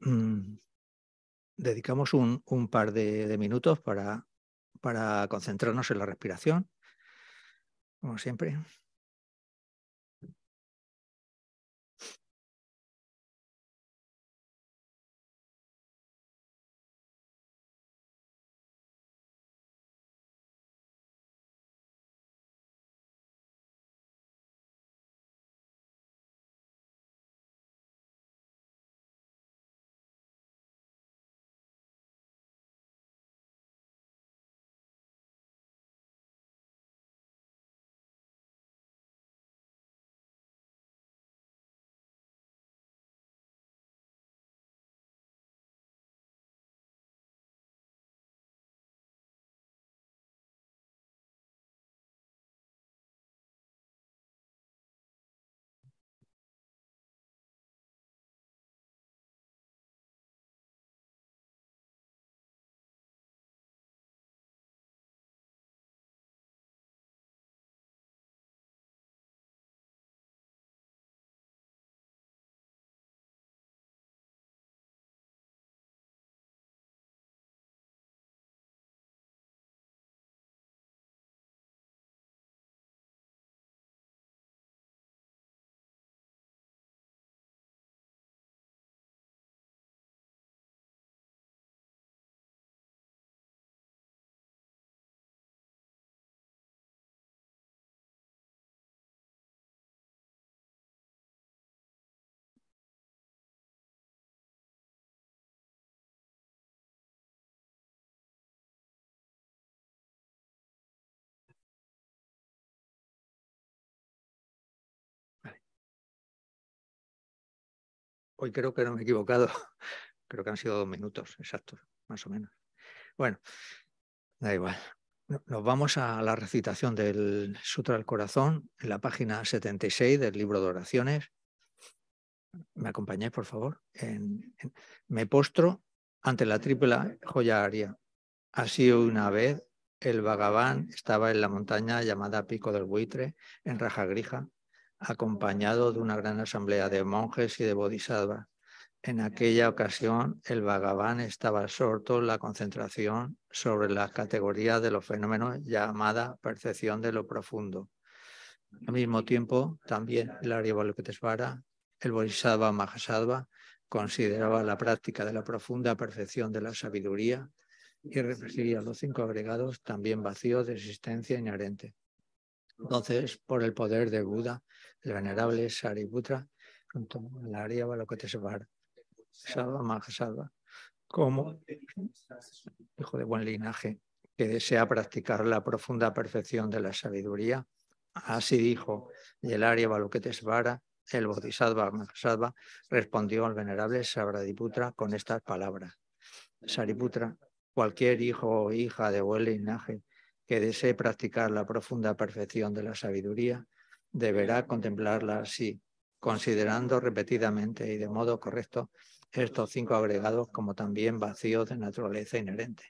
Mm, dedicamos un, par de, minutos para concentrarnos en la respiración, como siempre. Hoy creo que no me he equivocado. Creo que han sido dos minutos exactos, más o menos. Bueno, da igual. Nos vamos a la recitación del Sutra del Corazón en la página 76 del libro de oraciones. ¿Me acompañáis, por favor? me postro ante la triple joya aria. Así una vez el Bhagavan estaba en la montaña llamada Pico del Buitre, en Rajagrija, acompañado de una gran asamblea de monjes y de bodhisattvas. En aquella ocasión, el Bhagavan estaba absorto en la concentración sobre la categoría de los fenómenos llamada percepción de lo profundo. Al mismo tiempo, también el Arya Balokitesvara, el Bodhisattva Mahasattva, consideraba la práctica de la profunda perfección de la sabiduría y refería los cinco agregados también vacíos de existencia inherente. Entonces, por el poder de Buda, el venerable Sariputra, junto a la Arya Balokitesvara, Salva como hijo de buen linaje que desea practicar la profunda perfección de la sabiduría. Así dijo Yelaria Balokitesvara, el Bodhisattva Mahasattva, respondió al venerable Sabradiputra con estas palabras. Sariputra, cualquier hijo o hija de buen linaje que desee practicar la profunda perfección de la sabiduría, deberá contemplarla así, considerando repetidamente y de modo correcto estos cinco agregados como también vacíos de naturaleza inherente.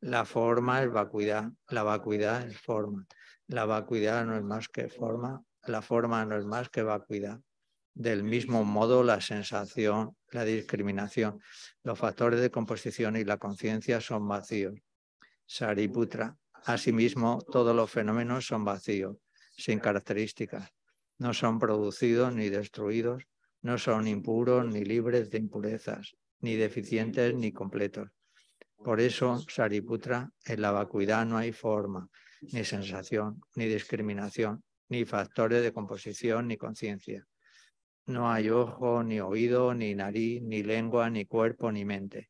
La forma es vacuidad, la vacuidad es forma, la vacuidad no es más que forma, la forma no es más que vacuidad. Del mismo modo, la sensación, la discriminación, los factores de composición y la conciencia son vacíos. Sariputra, Asimismo, todos los fenómenos son vacíos, sin características. No son producidos ni destruidos, no son impuros ni libres de impurezas, ni deficientes ni completos. Por eso, Sariputra, en la vacuidad no hay forma, ni sensación, ni discriminación, ni factores de composición, ni conciencia. No hay ojo, ni oído, ni nariz, ni lengua, ni cuerpo, ni mente.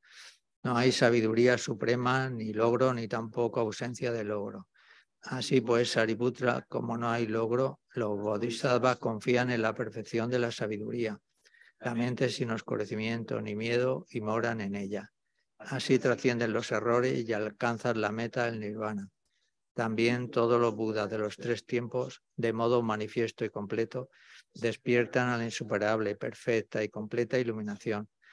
No hay sabiduría suprema, ni logro, ni tampoco ausencia de logro. Así pues, Sariputra, como no hay logro, los bodhisattvas confían en la perfección de la sabiduría, la mente sin oscurecimiento ni miedo y moran en ella. Así trascienden los errores y alcanzan la meta del nirvana. También todos los budas de los tres tiempos, de modo manifiesto y completo, despiertan a la insuperable, perfecta y completa iluminación,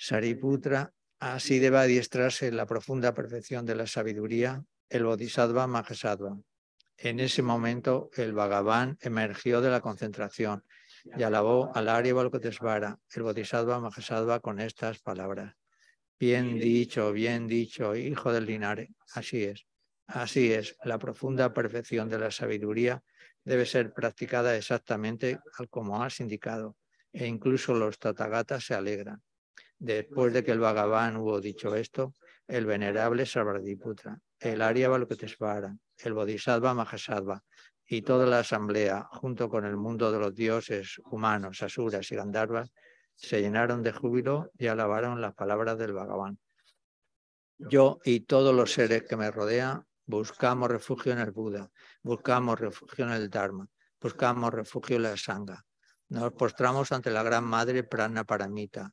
Sariputra, así debe adiestrarse en la profunda perfección de la sabiduría el Bodhisattva Mahasattva. En ese momento el Bhagavan emergió de la concentración y alabó al Arya Balkotesvara, el Bodhisattva Mahasattva, con estas palabras. Bien dicho, bien dicho, hijo del linaje. Así es, así es. La profunda perfección de la sabiduría debe ser practicada exactamente como has indicado, e incluso los tatagatas se alegran. Después de que el Bhagavan hubo dicho esto, el venerable Sarvadiputra, el Arya Balkotesvara, el Bodhisattva Mahasattva y toda la asamblea, junto con el mundo de los dioses humanos, asuras y gandharvas, se llenaron de júbilo y alabaron las palabras del Bhagavan. Yo y todos los seres que me rodean buscamos refugio en el Buda, buscamos refugio en el Dharma, buscamos refugio en la Sangha. Nos postramos ante la gran madre Prana Paramita,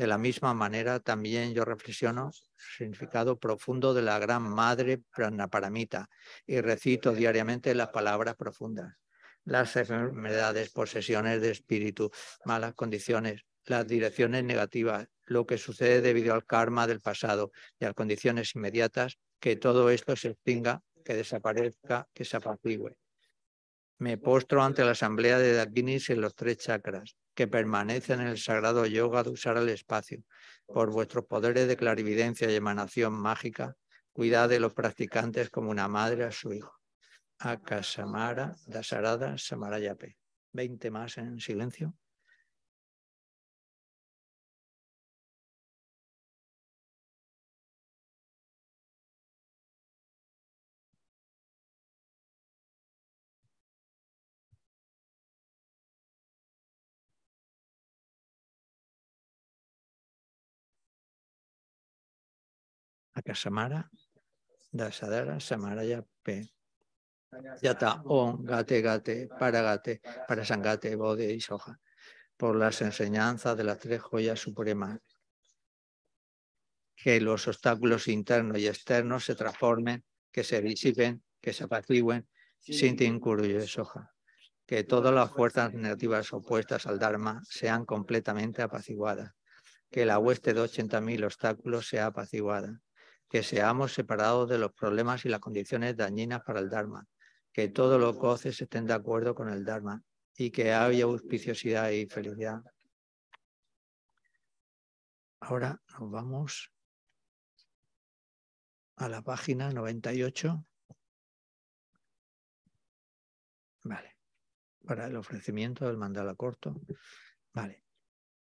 De la misma manera, también yo reflexiono el significado profundo de la gran madre Pranaparamita y recito diariamente las palabras profundas las enfermedades, posesiones de espíritu, malas condiciones, las direcciones negativas, lo que sucede debido al karma del pasado y a condiciones inmediatas, que todo esto se extinga, que desaparezca, que se apacigüe. Me postro ante la asamblea de Dakinis en los tres chakras, que permanecen en el sagrado yoga de usar el espacio. Por vuestros poderes de clarividencia y emanación mágica, cuidad de los practicantes como una madre a su hijo. Akasamara Dasarada Samarayape. Veinte más en silencio. Akasamara Dasadara Samaraya P. Yata, On, Gate, Gate, Paragate, Parasangate, Bode y Soja, por las enseñanzas de las tres joyas supremas. Que los obstáculos internos y externos se transformen, que se disipen, que se apacigüen, sin Tinkuru y Soja. Que todas las fuerzas negativas opuestas al Dharma sean completamente apaciguadas. Que la hueste de 80.000 obstáculos sea apaciguada. Que seamos separados de los problemas y las condiciones dañinas para el Dharma que todos los goces estén de acuerdo con el Dharma y que haya auspiciosidad y felicidad. Ahora nos vamos a la página 98. Vale. Para el ofrecimiento del mandala corto. Vale.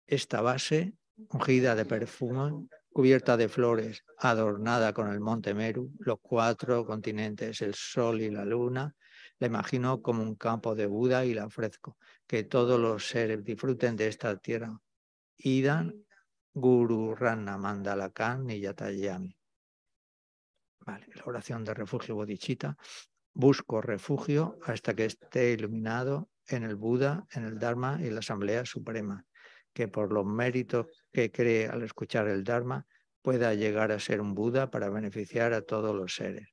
Esta base ungida de perfume cubierta de flores, adornada con el monte Meru, los cuatro continentes, el sol y la luna, la imagino como un campo de Buda y la ofrezco. Que todos los seres disfruten de esta tierra. Idan Guru Rana Mandalakan y Yatayami. Vale, la oración de refugio bodichita. Busco refugio hasta que esté iluminado en el Buda, en el Dharma y la Asamblea Suprema que por los méritos que cree al escuchar el Dharma pueda llegar a ser un Buda para beneficiar a todos los seres.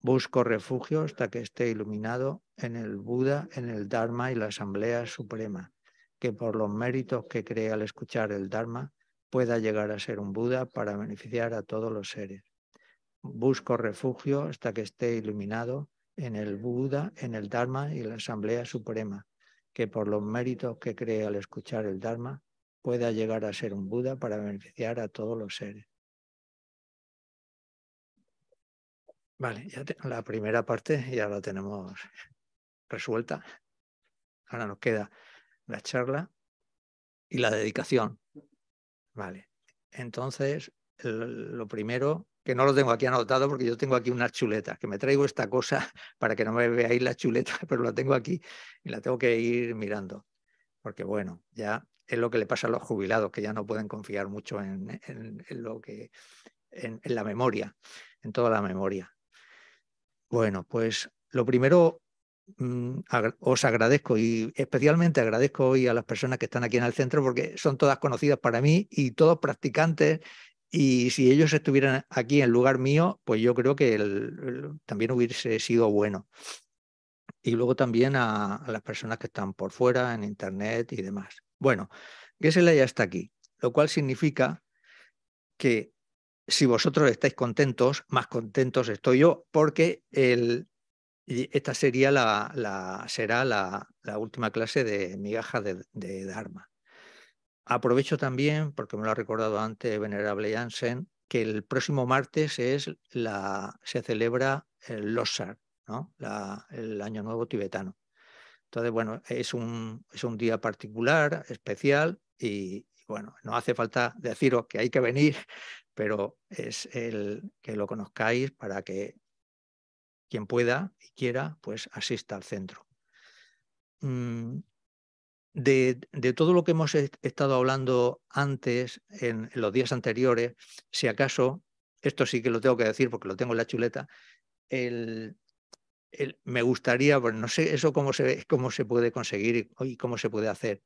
Busco refugio hasta que esté iluminado en el Buda, en el Dharma y la Asamblea Suprema, que por los méritos que cree al escuchar el Dharma pueda llegar a ser un Buda para beneficiar a todos los seres. busco refugio hasta que esté iluminado en el Buda, en el Dharma y la Asamblea Suprema, que por los méritos que cree al escuchar el Dharma pueda llegar a ser un Buda para beneficiar a todos los seres. Vale, ya la primera parte ya la tenemos resuelta. Ahora nos queda la charla y la dedicación. Vale, entonces lo primero, que no lo tengo aquí anotado porque yo tengo aquí unas chuletas, que me traigo esta cosa para que no me veáis la chuleta, pero la tengo aquí y la tengo que ir mirando. Porque bueno, ya es lo que le pasa a los jubilados, que ya no pueden confiar mucho en, lo que, en, la memoria, en toda la memoria. Bueno, pues lo primero mm, os agradezco y especialmente agradezco hoy a las personas que están aquí en el centro porque son todas conocidas para mí y todos practicantes y si ellos estuvieran aquí en lugar mío, pues yo creo que también hubiese sido bueno. Y luego también a, las personas que están por fuera, en Internet y demás. Bueno, Gesela ya está aquí, lo cual significa que si vosotros estáis contentos, más contentos estoy yo, porque esta sería la, será la, última clase de migaja de, de Dharma. Aprovecho también, porque me lo ha recordado antes Venerable Jansen, que el próximo martes es la, se celebra el Losar, ¿no? el Año Nuevo tibetano. Entonces, bueno, es un, es un día particular, especial, y, bueno, no hace falta deciros que hay que venir, pero es el que lo conozcáis para que quien pueda y quiera, pues asista al centro. Mm, de, todo lo que hemos estado hablando antes, en, los días anteriores, si acaso, esto sí que lo tengo que decir porque lo tengo en la chuleta, me gustaría, no sé eso cómo se, cómo se puede conseguir y cómo se puede hacer.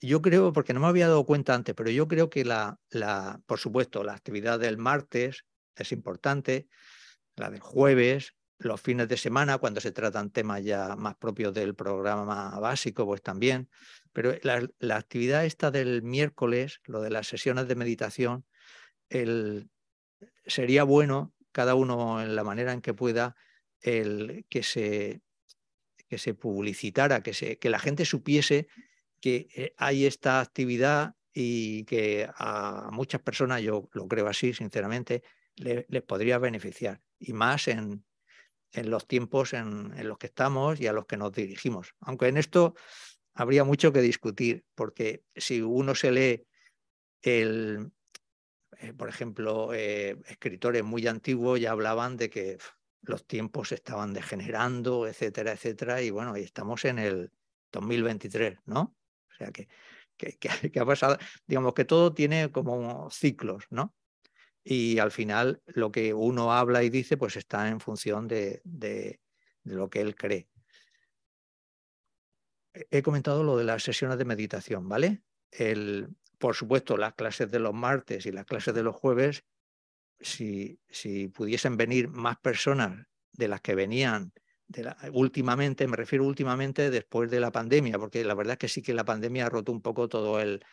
Yo creo, porque no me había dado cuenta antes, pero yo creo que la, la, por supuesto, la actividad del martes es importante, la del jueves, los fines de semana, cuando se tratan temas ya más propios del programa básico, pues también. Pero la, actividad esta del miércoles, lo de las sesiones de meditación, el, sería bueno, cada uno en la manera en que pueda, el, que, se, que se publicitara, que, se, que la gente supiese que eh, hay esta actividad y que a muchas personas, yo lo creo así, sinceramente, les podría beneficiar. Y más en, en los tiempos en, los que estamos y a los que nos dirigimos. Aunque en esto habría mucho que discutir, porque si uno se lee el, eh, por ejemplo, eh, escritores muy antiguos ya hablaban de que los tiempos estaban degenerando, etcétera, etcétera, y bueno, y estamos en el 2023, ¿no? O sea que, que, ha pasado, digamos que todo tiene como ciclos, ¿no? y al final lo que uno habla y dice pues está en función de, lo que él cree. He comentado lo de las sesiones de meditación, ¿vale? El, por supuesto, las clases de los martes y las clases de los jueves, si, si pudiesen venir más personas de las que venían últimamente, me refiero últimamente después de la pandemia, porque la verdad es que sí que la pandemia ha roto un poco todo el,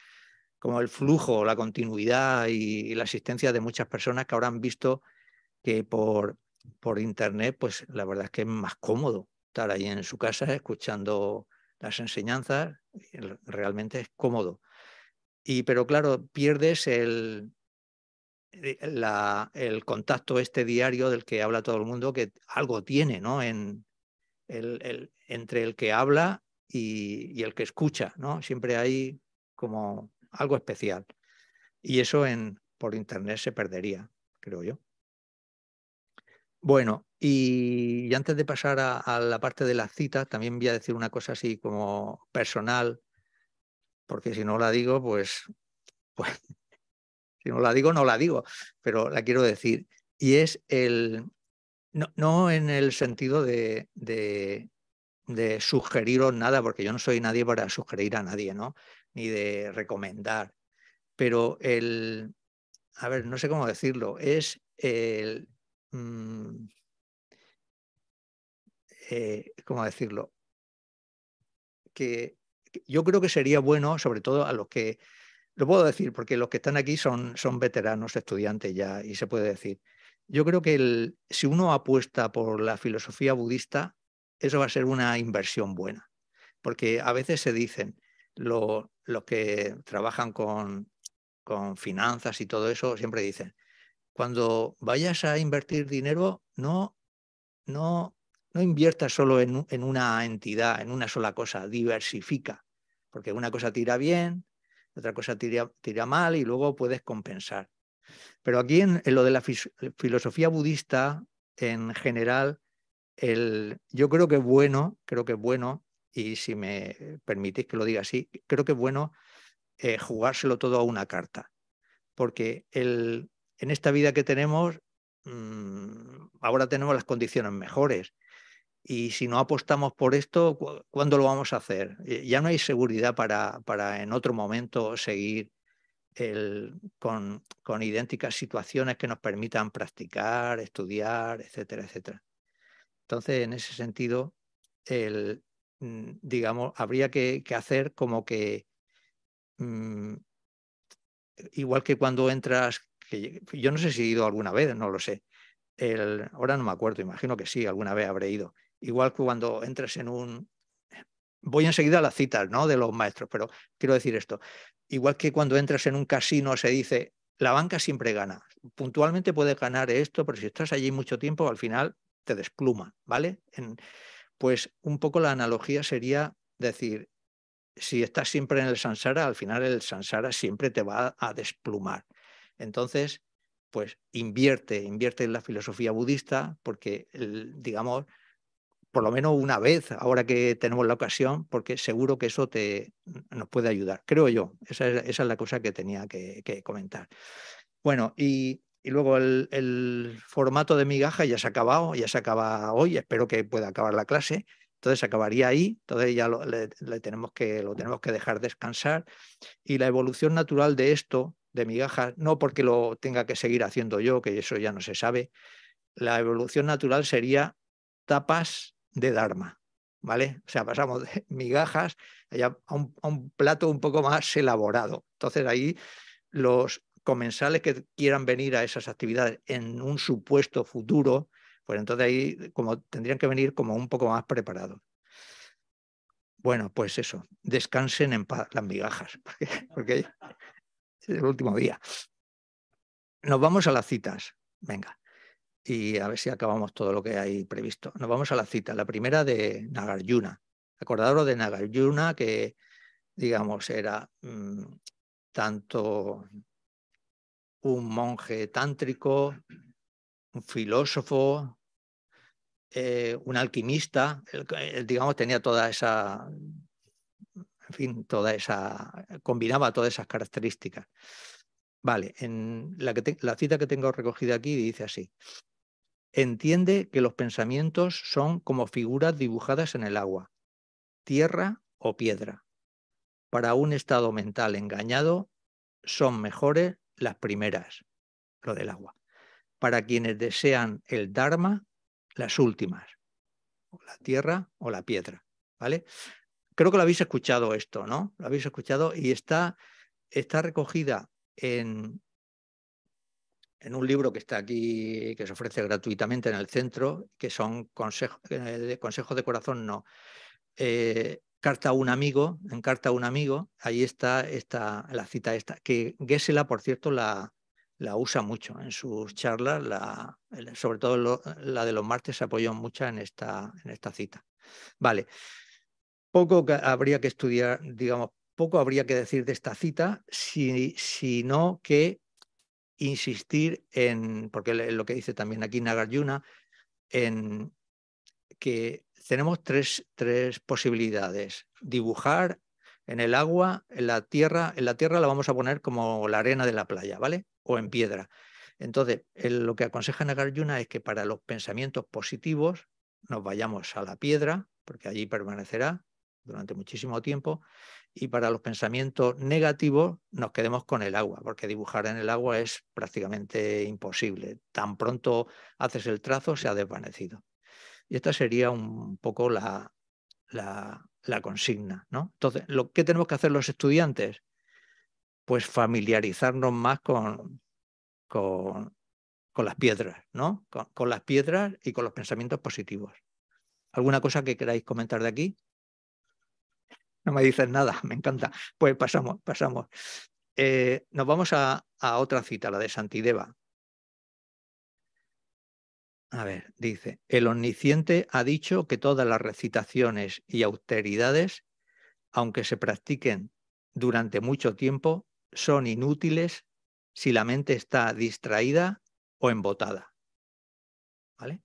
como el flujo, la continuidad y, la asistencia de muchas personas que ahora han visto que por, por internet, pues la verdad es que es más cómodo estar ahí en su casa escuchando las enseñanzas, realmente es cómodo. Y pero claro, pierdes el, la, el contacto este diario del que habla todo el mundo, que algo tiene, ¿no? En el, entre el que habla y, y, el que escucha, ¿no? Siempre hay como algo especial. Y eso en, por internet se perdería, creo yo. Bueno, y, antes de pasar a, la parte de las citas, también voy a decir una cosa así como personal, porque si no la digo, pues, pues si no la digo, no la digo, pero la quiero decir. Y es el, no, no en el sentido de, de, sugeriros nada, porque yo no soy nadie para sugerir a nadie, ¿no? ni de recomendar, pero el, a ver, no sé cómo decirlo, es el, mm, eh, ¿cómo decirlo? Que, yo creo que sería bueno, sobre todo a los que, lo puedo decir porque los que están aquí son, son veteranos estudiantes ya y se puede decir. yo creo que si uno apuesta por la filosofía budista, eso va a ser una inversión buena, porque a veces se dicen, los que trabajan con, con finanzas y todo eso, siempre dicen, cuando vayas a invertir dinero, no, no, no inviertas solo en, en, una entidad, en una sola cosa, diversifica, porque una cosa tira bien, otra cosa tira mal y luego puedes compensar. Pero aquí en, lo de la filosofía budista, en general, el, yo creo que es bueno, creo que es bueno, y si me permitís que lo diga así, creo que es bueno eh, jugárselo todo a una carta. Porque el, en esta vida que tenemos, mmm, ahora tenemos las condiciones mejores. Y si no apostamos por esto, ¿cuándo lo vamos a hacer? Eh, ya no hay seguridad para, para en otro momento seguir el, con, con, idénticas situaciones que nos permitan practicar, estudiar, etcétera, etcétera. Entonces, en ese sentido, el, mm, digamos, habría que, hacer como que, mmm, igual que cuando entras, que yo no sé si he ido alguna vez, no lo sé, el, ahora no me acuerdo, imagino que sí, alguna vez habré ido. Igual que cuando entres en un, voy enseguida a las citas ¿no? de los maestros, pero quiero decir esto. Igual que cuando entras en un casino se dice, la banca siempre gana. Puntualmente puedes ganar esto, pero si estás allí mucho tiempo, al final te despluma, ¿vale? pues un poco la analogía sería decir, si estás siempre en el sansara, al final el sansara siempre te va a desplumar. Entonces, pues invierte, invierte en la filosofía budista, porque, digamos, por lo menos una vez, ahora que tenemos la ocasión, porque seguro que eso te, nos puede ayudar, creo yo. Esa es, la cosa que tenía que, comentar. Bueno, y, luego el, formato de migaja ya se ha acabado, ya se acaba hoy, espero que pueda acabar la clase. Entonces acabaría ahí, entonces ya lo, le, tenemos que, lo tenemos que dejar descansar. Y la evolución natural de esto, de migajas, no porque lo tenga que seguir haciendo yo, que eso ya no se sabe, la evolución natural sería tapas de Dharma, ¿vale? O sea, pasamos de migajas a un, a un plato un poco más elaborado. Entonces ahí los comensales que quieran venir a esas actividades en un supuesto futuro, pues entonces ahí como tendrían que venir como un poco más preparados. Bueno, pues eso, descansen en paz las migajas, porque, porque es el último día. Nos vamos a las citas. Venga y a ver si acabamos todo lo que hay previsto. Nos vamos a la cita, la primera de Nagarjuna. Acordaros de Nagarjuna que, digamos, era mm, tanto un monje tántrico, un filósofo, eh, un alquimista, digamos, tenía toda esa, en fin, toda esa, combinaba todas esas características. Vale, en la, la cita que tengo recogida aquí dice así, Entiende que los pensamientos son como figuras dibujadas en el agua, tierra o piedra. Para un estado mental engañado son mejores las primeras, lo del agua. Para quienes desean el Dharma, las últimas, la tierra o la piedra. ¿Vale? Creo que lo habéis escuchado esto, ¿no? Lo habéis escuchado y está, está recogida en en un libro que está aquí, que se ofrece gratuitamente en el centro, que son consejos eh, de consejos de corazón, no. Eh, carta a un amigo, en Carta a un amigo, ahí está esta, la cita esta, que Gessela, por cierto, la, usa mucho en sus charlas, la, sobre todo la de los martes se apoyó mucho en esta, en esta cita. Vale, poco habría que estudiar, digamos, poco habría que decir de esta cita, si, sino que insistir en, porque lo que dice también aquí Nagarjuna, en que tenemos tres, tres posibilidades. Dibujar en el agua, en la tierra, en la tierra la vamos a poner como la arena de la playa, ¿vale? O en piedra. Entonces, lo que aconseja Nagarjuna es que para los pensamientos positivos nos vayamos a la piedra, porque allí permanecerá durante muchísimo tiempo, y para los pensamientos negativos nos quedemos con el agua, porque dibujar en el agua es prácticamente imposible. Tan pronto haces el trazo, se ha desvanecido. Y esta sería un poco la, la, consigna. ¿no? Entonces, ¿lo que tenemos que hacer los estudiantes? Pues familiarizarnos más con, con, con las piedras, ¿no? Con, las piedras y con los pensamientos positivos. ¿Alguna cosa que queráis comentar de aquí? No me dices nada, me encanta. Pues pasamos, pasamos. Eh, nos vamos a, a otra cita, la de Santideva. A ver, dice, el omnisciente ha dicho que todas las recitaciones y austeridades, aunque se practiquen durante mucho tiempo, son inútiles si la mente está distraída o embotada. ¿Vale?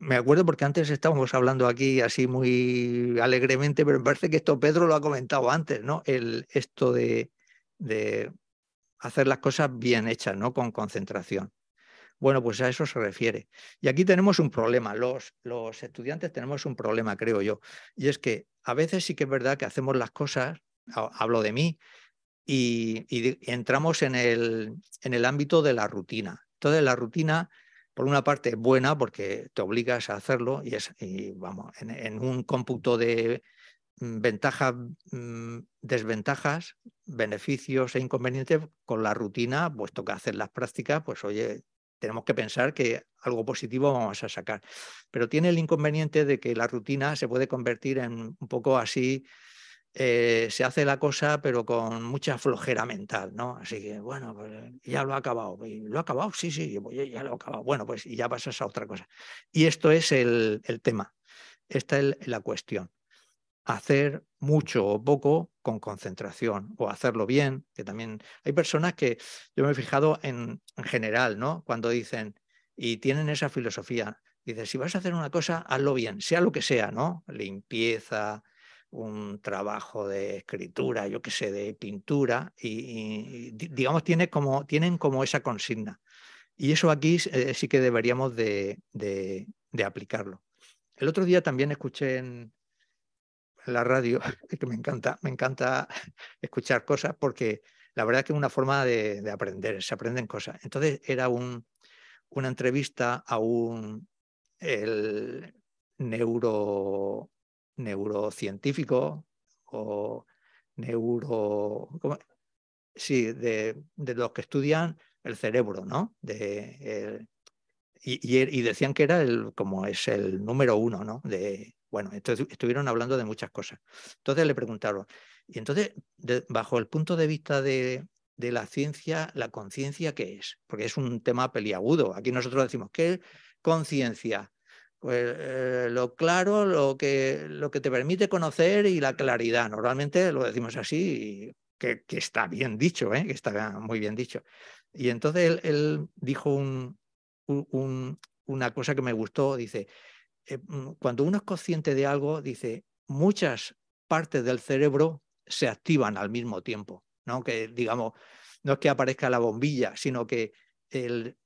Me acuerdo porque antes estábamos hablando aquí así muy alegremente, pero me parece que esto Pedro lo ha comentado antes, ¿no? El, esto de, de hacer las cosas bien hechas, ¿no? Con concentración. Bueno, pues a eso se refiere. Y aquí tenemos un problema, los, los estudiantes tenemos un problema, creo yo, y es que a veces sí que es verdad que hacemos las cosas, hablo de mí, y, entramos en el, en el ámbito de la rutina. Entonces la rutina, por una parte, buena porque te obligas a hacerlo y es, vamos, en, un cómputo de mm, ventajas, mm, desventajas, beneficios e inconvenientes, con la rutina, puesto que hacer las prácticas, pues oye, tenemos que pensar que algo positivo vamos a sacar. Pero tiene el inconveniente de que la rutina se puede convertir en un poco así, eh, se hace la cosa pero con mucha flojera mental, ¿no? Así que, bueno, pues ya lo ha acabado. ¿Lo ha acabado? Sí, sí, ya lo ha acabado. Bueno, pues ya pasas a otra cosa. Y esto es el, el tema. Esta es la cuestión hacer mucho o poco con concentración o hacerlo bien, que también hay personas que yo me he fijado en, en general, ¿no? Cuando dicen y tienen esa filosofía, dice, si vas a hacer una cosa, hazlo bien, sea lo que sea, ¿no? Limpieza, un trabajo de escritura, yo qué sé, de pintura, y, digamos, tiene como, tienen como esa consigna. Y eso aquí eh, sí que deberíamos de, aplicarlo. El otro día también escuché en, la radio, que me encanta, me encanta escuchar cosas porque la verdad es que es una forma de, aprender, se aprenden cosas. Entonces era un, una entrevista a un el neuro, neurocientífico o neuro... Sí, de, de, los que estudian el cerebro, ¿no? De, y, y, decían que era el, como es el número uno, ¿no? De, bueno, entonces estuvieron hablando de muchas cosas. Entonces le preguntaron, y entonces, bajo el punto de vista de, la ciencia, ¿la conciencia qué es? Porque es un tema peliagudo. Aquí nosotros decimos, ¿qué es conciencia? Pues eh, lo claro, lo que, lo que te permite conocer y la claridad. Normalmente lo decimos así, que, que está bien dicho, ¿eh? que está muy bien dicho. Y entonces él, dijo una cosa que me gustó, dice, eh, mm, cuando uno es consciente de algo, dice, muchas partes del cerebro se activan al mismo tiempo, ¿no? Que digamos, no es que aparezca la bombilla, sino que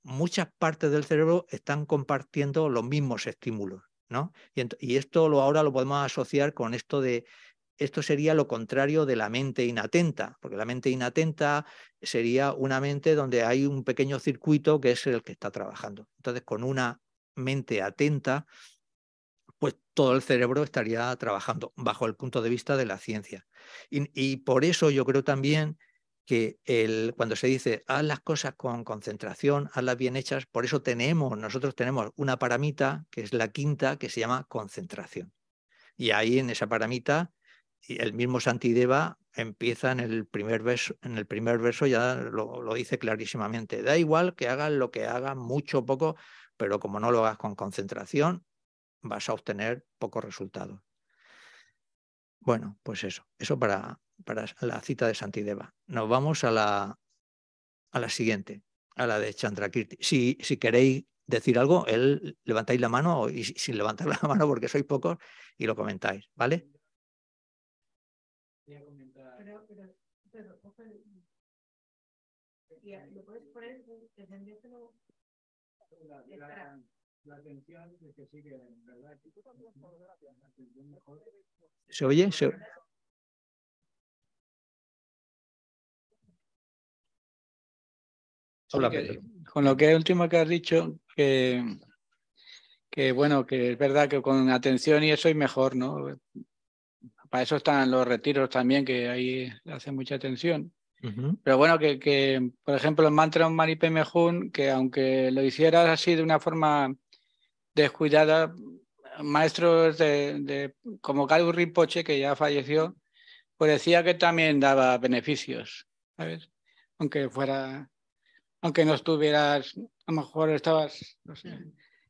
muchas partes del cerebro están compartiendo los mismos estímulos, ¿no? Y, esto lo, ahora lo podemos asociar con esto de esto sería lo contrario de la mente inatenta, porque la mente inatenta sería una mente donde hay un pequeño circuito que es el que está trabajando. Entonces, con una mente atenta, pues todo el cerebro estaría trabajando bajo el punto de vista de la ciencia. Y, por eso yo creo también que el, cuando se dice haz las cosas con concentración, hazlas bien hechas, por eso tenemos, nosotros tenemos una paramita, que es la quinta, que se llama concentración. Y ahí en esa paramita, el mismo Santideva empieza en el primer verso, en el primer verso ya lo, lo dice clarísimamente. Da igual que hagas lo que hagas, mucho o poco, pero como no lo hagas con concentración, vas a obtener pocos resultados. Bueno, pues eso, eso para, para la cita de Santideva. Nos vamos a la, a la siguiente, a la de Chandrakirti. Si, si queréis decir algo, él levantáis la mano y sin levantar la mano porque sois pocos y lo comentáis, ¿vale? la atención que sigue, ¿verdad? ¿Se oye? ¿Se... Hola, con lo que último que has dicho, que, que bueno, que es verdad que con atención y eso es mejor, ¿no? Para eso están los retiros también, que ahí hacen mucha atención. Pero bueno, que, que, por ejemplo, el mantra Mani Padme Hum, que aunque lo hicieras así de una forma descuidada, maestros de, de como Galu Rinpoche, que ya falleció, pues decía que también daba beneficios, ¿sabes? Aunque fuera, aunque no estuvieras, a lo mejor estabas, no sé,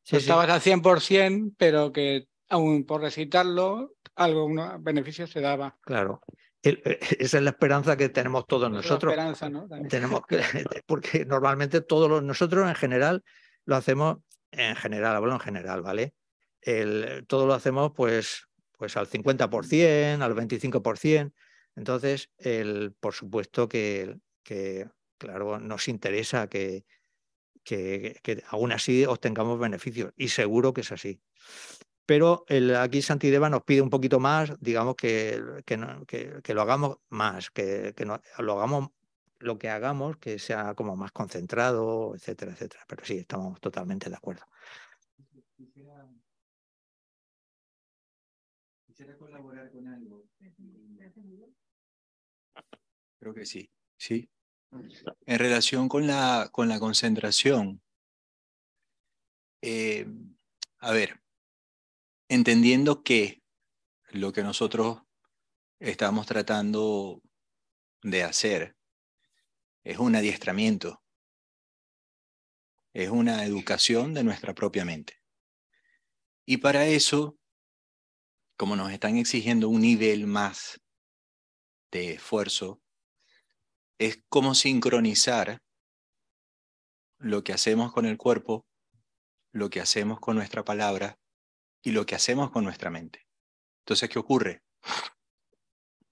estabas al 100%, pero que aún por recitarlo, algo, un beneficio se daba. Claro. Eh, esa es la esperanza que tenemos todos nosotros. esperanza, ¿no? Tenemos que, porque normalmente todos los, nosotros en general lo hacemos, en general, hablo en general, ¿vale? El, todo lo hacemos pues, pues al 50%, al 25%. Entonces, el, por supuesto que, que, claro, nos interesa que, que, que aún así obtengamos beneficios y seguro que es así pero el, aquí Santideva nos pide un poquito más, digamos que, que, lo hagamos más, que, lo hagamos lo que hagamos, que sea como más concentrado, etcétera, etcétera. Pero sí, estamos totalmente de acuerdo. Quisiera, colaborar con algo. Creo que sí, sí. En relación con la, con la concentración, eh, a ver, entendiendo que lo que nosotros estamos tratando de hacer es un adiestramiento, es una educación de nuestra propia mente. Y para eso, como nos están exigiendo un nivel más de esfuerzo, es como sincronizar lo que hacemos con el cuerpo, lo que hacemos con nuestra palabra y lo que hacemos con nuestra mente. Entonces, ¿qué ocurre?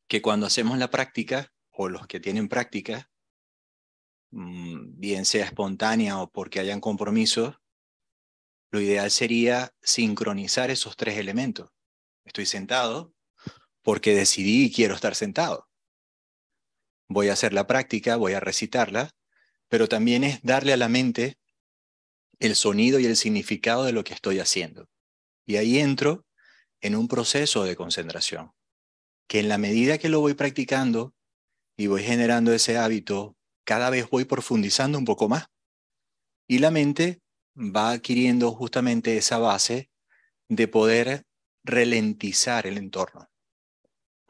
Que cuando hacemos la práctica, o los que tienen práctica, mm, bien sea espontánea o porque hayan compromisos, lo ideal sería sincronizar esos tres elementos. Estoy sentado porque decidí y quiero estar sentado. Voy a hacer la práctica, voy a recitarla, pero también es darle a la mente el sonido y el significado de lo que estoy haciendo. Y ahí entro en un proceso de concentración, que en la medida que lo voy practicando y voy generando ese hábito, cada vez voy profundizando un poco más. Y la mente va adquiriendo justamente esa base de poder ralentizar el entorno.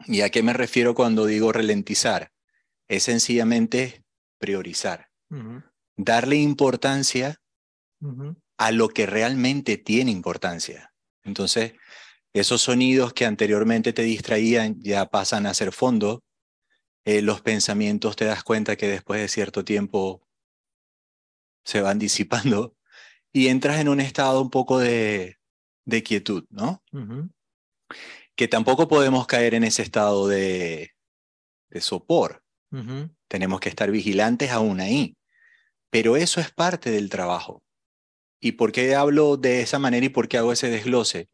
¿Y a qué me refiero cuando digo ralentizar? Es sencillamente priorizar, darle importancia a lo que realmente tiene importancia. Entonces, esos sonidos que anteriormente te distraían ya pasan a ser fondo. Eh, los pensamientos te das cuenta que después de cierto tiempo se van disipando y entras en un estado un poco de, quietud, ¿no? Que tampoco podemos caer en ese estado de, sopor. Tenemos que estar vigilantes aún ahí. Pero eso es parte del trabajo. ¿Y por qué hablo de esa manera y por qué hago ese desglose?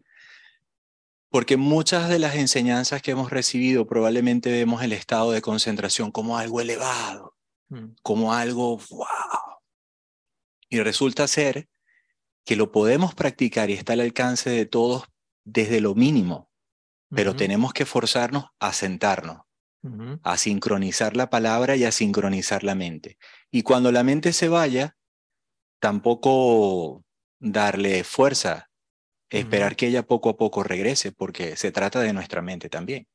Porque muchas de las enseñanzas que hemos recibido probablemente vemos el estado de concentración como algo elevado, mm. como algo wow. Y resulta ser que lo podemos practicar y está al alcance de todos desde lo mínimo, pero tenemos que forzarnos a sentarnos, a sincronizar la palabra y a sincronizar la mente. Y cuando la mente se vaya, tampoco darle fuerza, esperar que ella poco a poco regrese, porque se trata de nuestra mente también.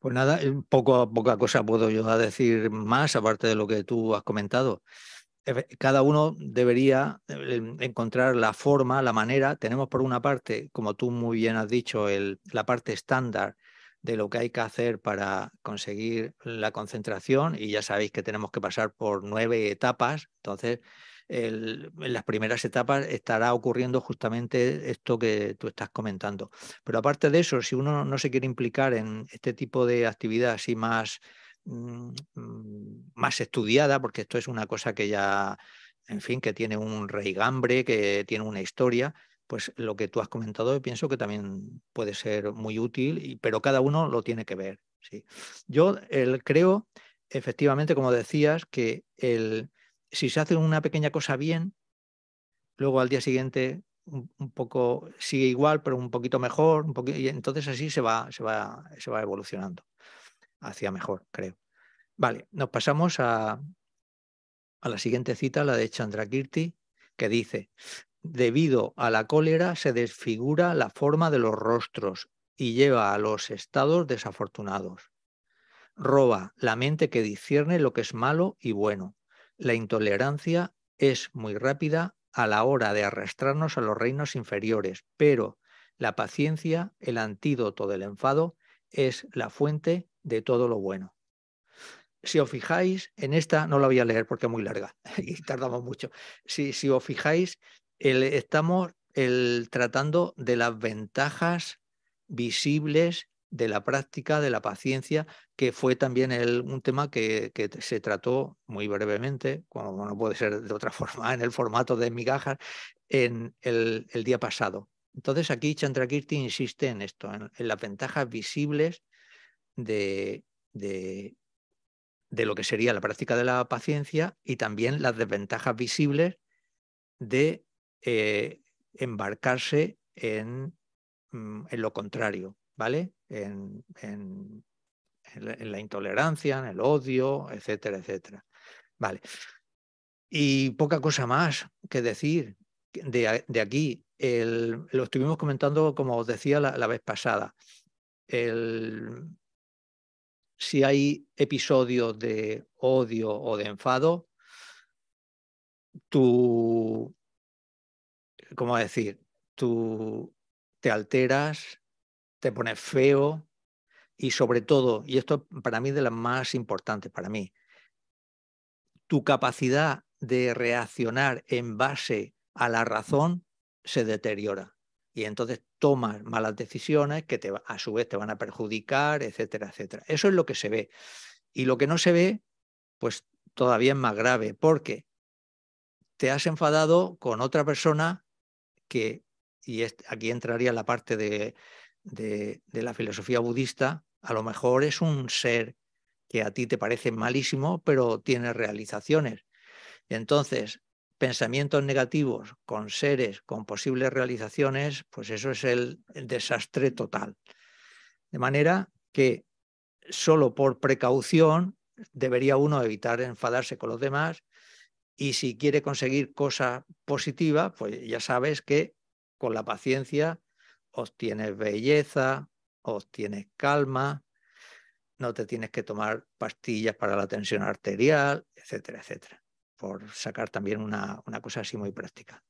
Pues nada, poco, poca cosa puedo yo decir más, aparte de lo que tú has comentado. Cada uno debería eh, encontrar la forma, la manera. Tenemos por una parte, como tú muy bien has dicho, el, la parte estándar de lo que hay que hacer para conseguir la concentración y ya sabéis que tenemos que pasar por nueve etapas, entonces en las primeras etapas estará ocurriendo justamente esto que tú estás comentando. Pero aparte de eso, si uno no se quiere implicar en este tipo de actividad así más, mm, mm, más estudiada, porque esto es una cosa que ya, en fin, que tiene un reigambre, que tiene una historia, pues lo que tú has comentado pienso que también puede ser muy útil, pero cada uno lo tiene que ver. ¿sí? Yo creo, efectivamente, como decías, que el, si se hace una pequeña cosa bien, luego al día siguiente un, poco sigue igual, pero un poquito mejor, un y entonces así se va, se va, se va evolucionando. hacía mejor, creo. Vale, nos pasamos a, a la siguiente cita, la de Chandrakirti, que dice, debido a la cólera se desfigura la forma de los rostros y lleva a los estados desafortunados. Roba la mente que discierne lo que es malo y bueno. La intolerancia es muy rápida a la hora de arrastrarnos a los reinos inferiores, pero la paciencia, el antídoto del enfado, es la fuente de todo lo bueno si os fijáis, en esta no la voy a leer porque es muy larga y tardamos mucho. Si, si os fijáis, estamos tratando de las ventajas visibles de la práctica de la paciencia, que fue también un tema que, se trató muy brevemente, como no puede ser de otra forma, en el formato de migajas, en el, día pasado. Entonces aquí Chandrakirti insiste en esto, en, las ventajas visibles de, de, de lo que sería la práctica de la paciencia y también las desventajas visibles de eh, embarcarse en, mm, en, lo contrario, ¿vale? En, en, la intolerancia, en el odio, etcétera, etcétera. Vale. Y poca cosa más que decir de, de aquí. El, lo estuvimos comentando, como os decía la, la vez pasada. El, si hay episodios de odio o de enfado, tú, ¿cómo decir? Tú te alteras, te pones feo y sobre todo, y esto para mí es de las más importantes para mí, tu capacidad de reaccionar en base a la razón se deteriora y entonces tomas malas decisiones que te, a su vez te van a perjudicar, etcétera, etcétera. Eso es lo que se ve. Y lo que no se ve, pues todavía es más grave, porque te has enfadado con otra persona que, y aquí entraría la parte de, de, la filosofía budista, a lo mejor es un ser que a ti te parece malísimo, pero tiene realizaciones. Entonces, pensamientos negativos con seres con posibles realizaciones, pues eso es el, desastre total. De manera que solo por precaución debería uno evitar enfadarse con los demás y si quiere conseguir cosas positivas, pues ya sabes que con la paciencia obtienes belleza, obtienes calma, no te tienes que tomar pastillas para la tensión arterial, etcétera, etcétera por sacar también una, una, cosa así muy práctica.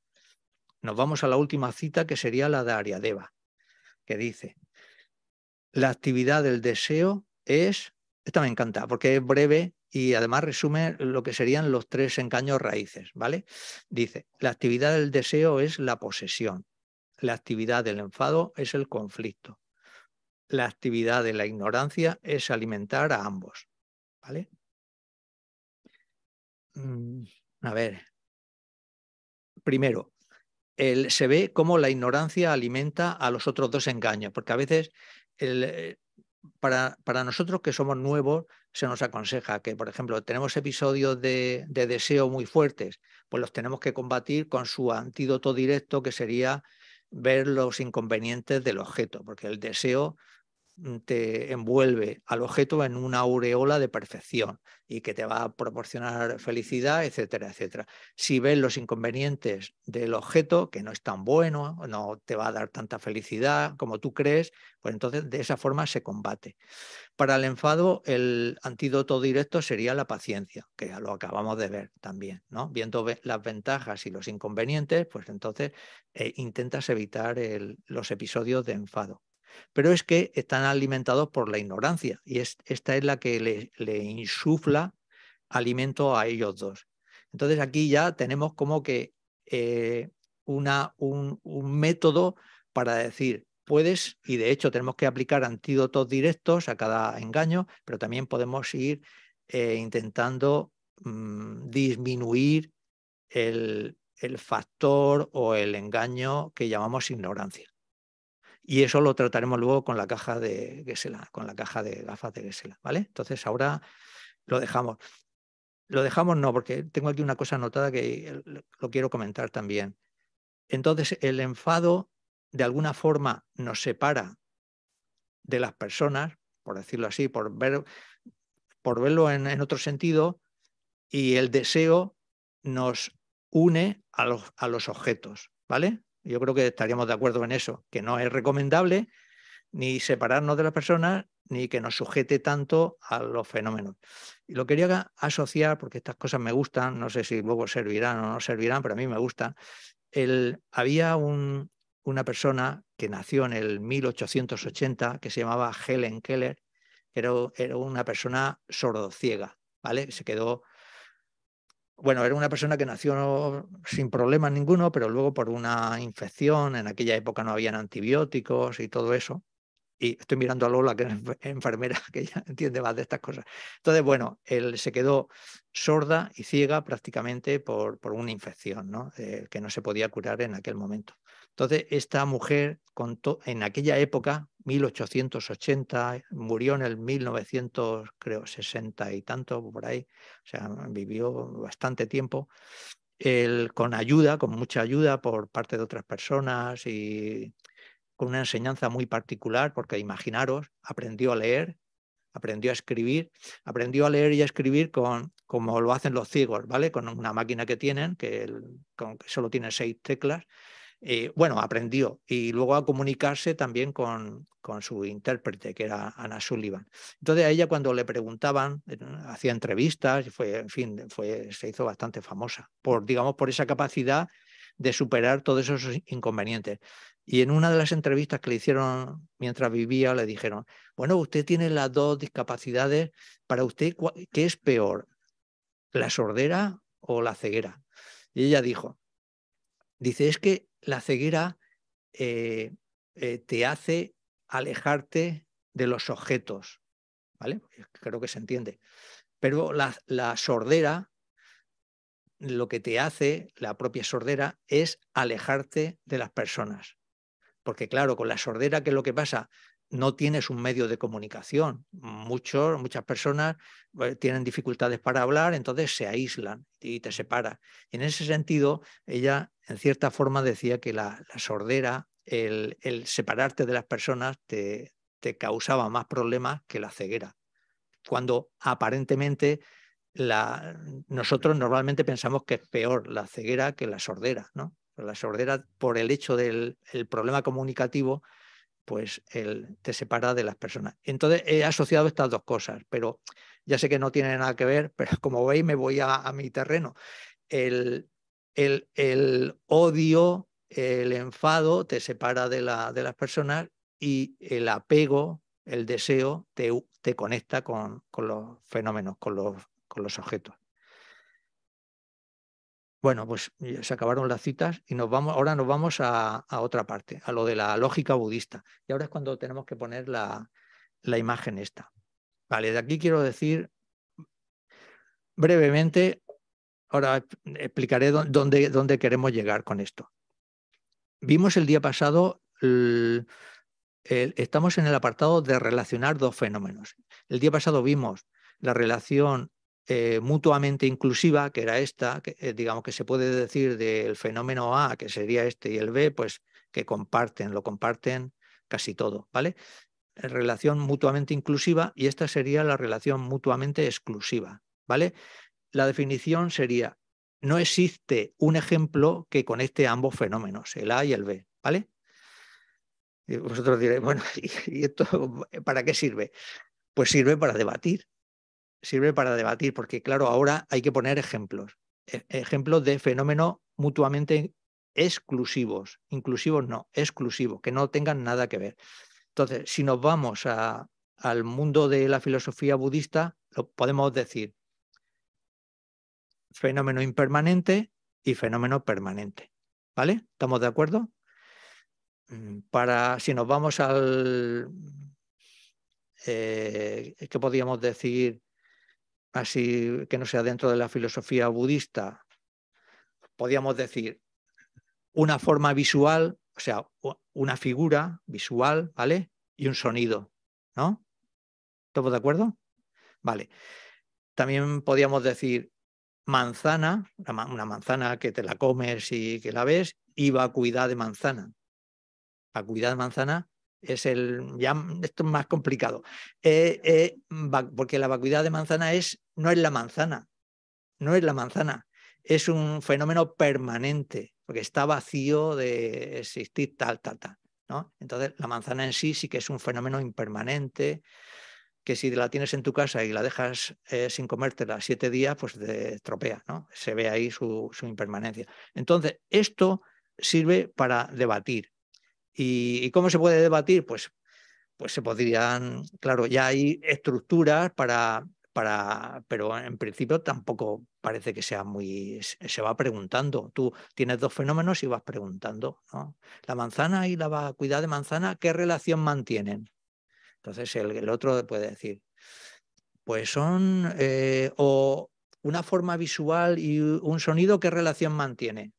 Nos vamos a la última cita que sería la de Ariadeva, que dice, la actividad del deseo es, esta me encanta porque es breve y además resume lo que serían los tres engaños raíces, ¿vale? Dice, la actividad del deseo es la posesión, la actividad del enfado es el conflicto, la actividad de la ignorancia es alimentar a ambos, ¿vale? Mm, a ver, primero, se ve cómo la ignorancia alimenta a los otros dos engaños, porque a veces eh, para, para, nosotros que somos nuevos se nos aconseja que, por ejemplo, tenemos episodios de, de, deseo muy fuertes, pues los tenemos que combatir con su antídoto directo, que sería ver los inconvenientes del objeto, porque el deseo te envuelve al objeto en una aureola de perfección y que te va a proporcionar felicidad, etcétera, etcétera. Si ves los inconvenientes del objeto, que no es tan bueno, no te va a dar tanta felicidad como tú crees, pues entonces de esa forma se combate. Para el enfado, el antídoto directo sería la paciencia, que ya lo acabamos de ver también, ¿no? Viendo las ventajas y los inconvenientes, pues entonces eh, intentas evitar los episodios de enfado pero es que están alimentados por la ignorancia y esta es la que le, insufla alimento a ellos dos. Entonces aquí ya tenemos como que eh, una, un, método para decir, puedes, y de hecho tenemos que aplicar antídotos directos a cada engaño, pero también podemos ir eh, intentando mm, disminuir el, factor o el engaño que llamamos ignorancia. Y eso lo trataremos luego con la caja de Gesela, con la caja de gafas de Gesela, ¿vale? Entonces ahora lo dejamos. Lo dejamos no, porque tengo aquí una cosa anotada que lo quiero comentar también. Entonces el enfado de alguna forma nos separa de las personas, por decirlo así, por, ver, por verlo en, en otro sentido, y el deseo nos une a los, a los objetos, ¿vale? Yo creo que estaríamos de acuerdo en eso, que no es recomendable ni separarnos de las personas ni que nos sujete tanto a los fenómenos. Y lo quería asociar, porque estas cosas me gustan, no sé si luego servirán o no servirán, pero a mí me gustan. El, había un, una persona que nació en el 1880 que se llamaba Helen Keller, que era, era una persona sordociega, ¿vale? Se quedó bueno, era una persona que nació sin problemas ninguno, pero luego por una infección, en aquella época no habían antibióticos y todo eso, y estoy mirando a Lola, que es enfermera, que ya entiende más de estas cosas. Entonces, bueno, él se quedó sorda y ciega prácticamente por, por una infección, ¿no? Eh, que no se podía curar en aquel momento. Entonces, esta mujer en aquella época, 1880, murió en el 1960 y tanto, por ahí, o sea, vivió bastante tiempo. Con ayuda, con mucha ayuda por parte de otras personas y con una enseñanza muy particular, porque imaginaros, aprendió a leer, aprendió a escribir, aprendió a leer y a escribir con, como lo hacen los ciegos, ¿vale? Con una máquina que tienen, que, solo tiene seis teclas. Eh, bueno, aprendió y luego a comunicarse también con, con su intérprete, que era Ana Sullivan. Entonces a ella cuando le preguntaban, eh, hacía entrevistas, y fue, en fin, fue, se hizo bastante famosa por, digamos, por esa capacidad de superar todos esos inconvenientes. Y en una de las entrevistas que le hicieron mientras vivía, le dijeron, bueno, usted tiene las dos discapacidades, para usted, ¿qué es peor? ¿La sordera o la ceguera? Y ella dijo, dice, es que la ceguera eh, eh, te hace alejarte de los objetos, ¿vale? Creo que se entiende. Pero la, la sordera lo que te hace, la propia sordera, es alejarte de las personas. Porque claro, con la sordera, ¿qué es lo que pasa? No tienes un medio de comunicación. Muchos, muchas personas eh, tienen dificultades para hablar, entonces se aíslan y te separan. En ese sentido, ella en cierta forma decía que la, sordera, el, separarte de las personas, te, te causaba más problemas que la ceguera. Cuando aparentemente la, nosotros normalmente pensamos que es peor la ceguera que la sordera, ¿no? La sordera, por el hecho del problema comunicativo, pues él te separa de las personas. Entonces he asociado estas dos cosas, pero ya sé que no tiene nada que ver, pero como veis me voy a, mi terreno. El, el, el, odio, el enfado te separa de, la, de las personas y el apego, el deseo, te, te conecta con, con, los fenómenos, con los, con los objetos. Bueno, pues se acabaron las citas y vamos, ahora nos vamos a, otra parte, a lo de la lógica budista. Y ahora es cuando tenemos que poner la, la imagen esta. Vale, de aquí quiero decir brevemente, ahora explicaré dónde, dónde queremos llegar con esto. Vimos el día pasado, estamos en el apartado de relacionar dos fenómenos. El día pasado vimos la relación eh, mutuamente inclusiva, que era esta, que, eh, digamos que se puede decir del fenómeno A, que sería este, y el B, pues que comparten, lo comparten casi todo, ¿vale? Relación mutuamente inclusiva y esta sería la relación mutuamente exclusiva, ¿vale? La definición sería, no existe un ejemplo que conecte ambos fenómenos, el A y el B, ¿vale? Vosotros diréis, bueno, ¿y esto para qué sirve? Pues sirve para debatir, sirve para debatir, porque claro, ahora hay que poner ejemplos, e, ejemplos de fenómenos mutuamente exclusivos, inclusivos no, exclusivos, que no tengan nada que ver. Entonces, si nos vamos al mundo de la filosofía budista, lo podemos decir fenómeno impermanente y fenómeno permanente. ¿Vale? ¿Estamos de acuerdo? Mm, para, si nos vamos al, eh, ¿qué podríamos decir? Así que no sea dentro de la filosofía budista, podríamos decir una forma visual, o sea, una figura visual, ¿vale? Y un sonido, ¿no? ¿Estamos de acuerdo? Vale. También podríamos decir manzana, una manzana que te la comes y que la ves, y vacuidad de manzana. Vacuidad de manzana es el, ya esto es más complicado, eh, eh, porque la vacuidad de manzana es, no es la manzana, no es la manzana, es un fenómeno permanente, porque está vacío de existir tal, tal, tal. ¿no? Entonces, la manzana en sí sí que es un fenómeno impermanente, que si la tienes en tu casa y la dejas eh, sin comértela siete días, pues te estropea, ¿no? Se ve ahí su, su impermanencia. Entonces, esto sirve para debatir. ¿Y, cómo se puede debatir? Pues, pues se podrían, claro, ya hay estructuras para, para, pero en principio tampoco parece que sea muy, se va preguntando. Tú tienes dos fenómenos y vas preguntando, ¿no? La manzana y la vacuidad de manzana, ¿qué relación mantienen? Entonces el, otro puede decir, pues son, eh, o una forma visual y un sonido, ¿qué relación mantiene?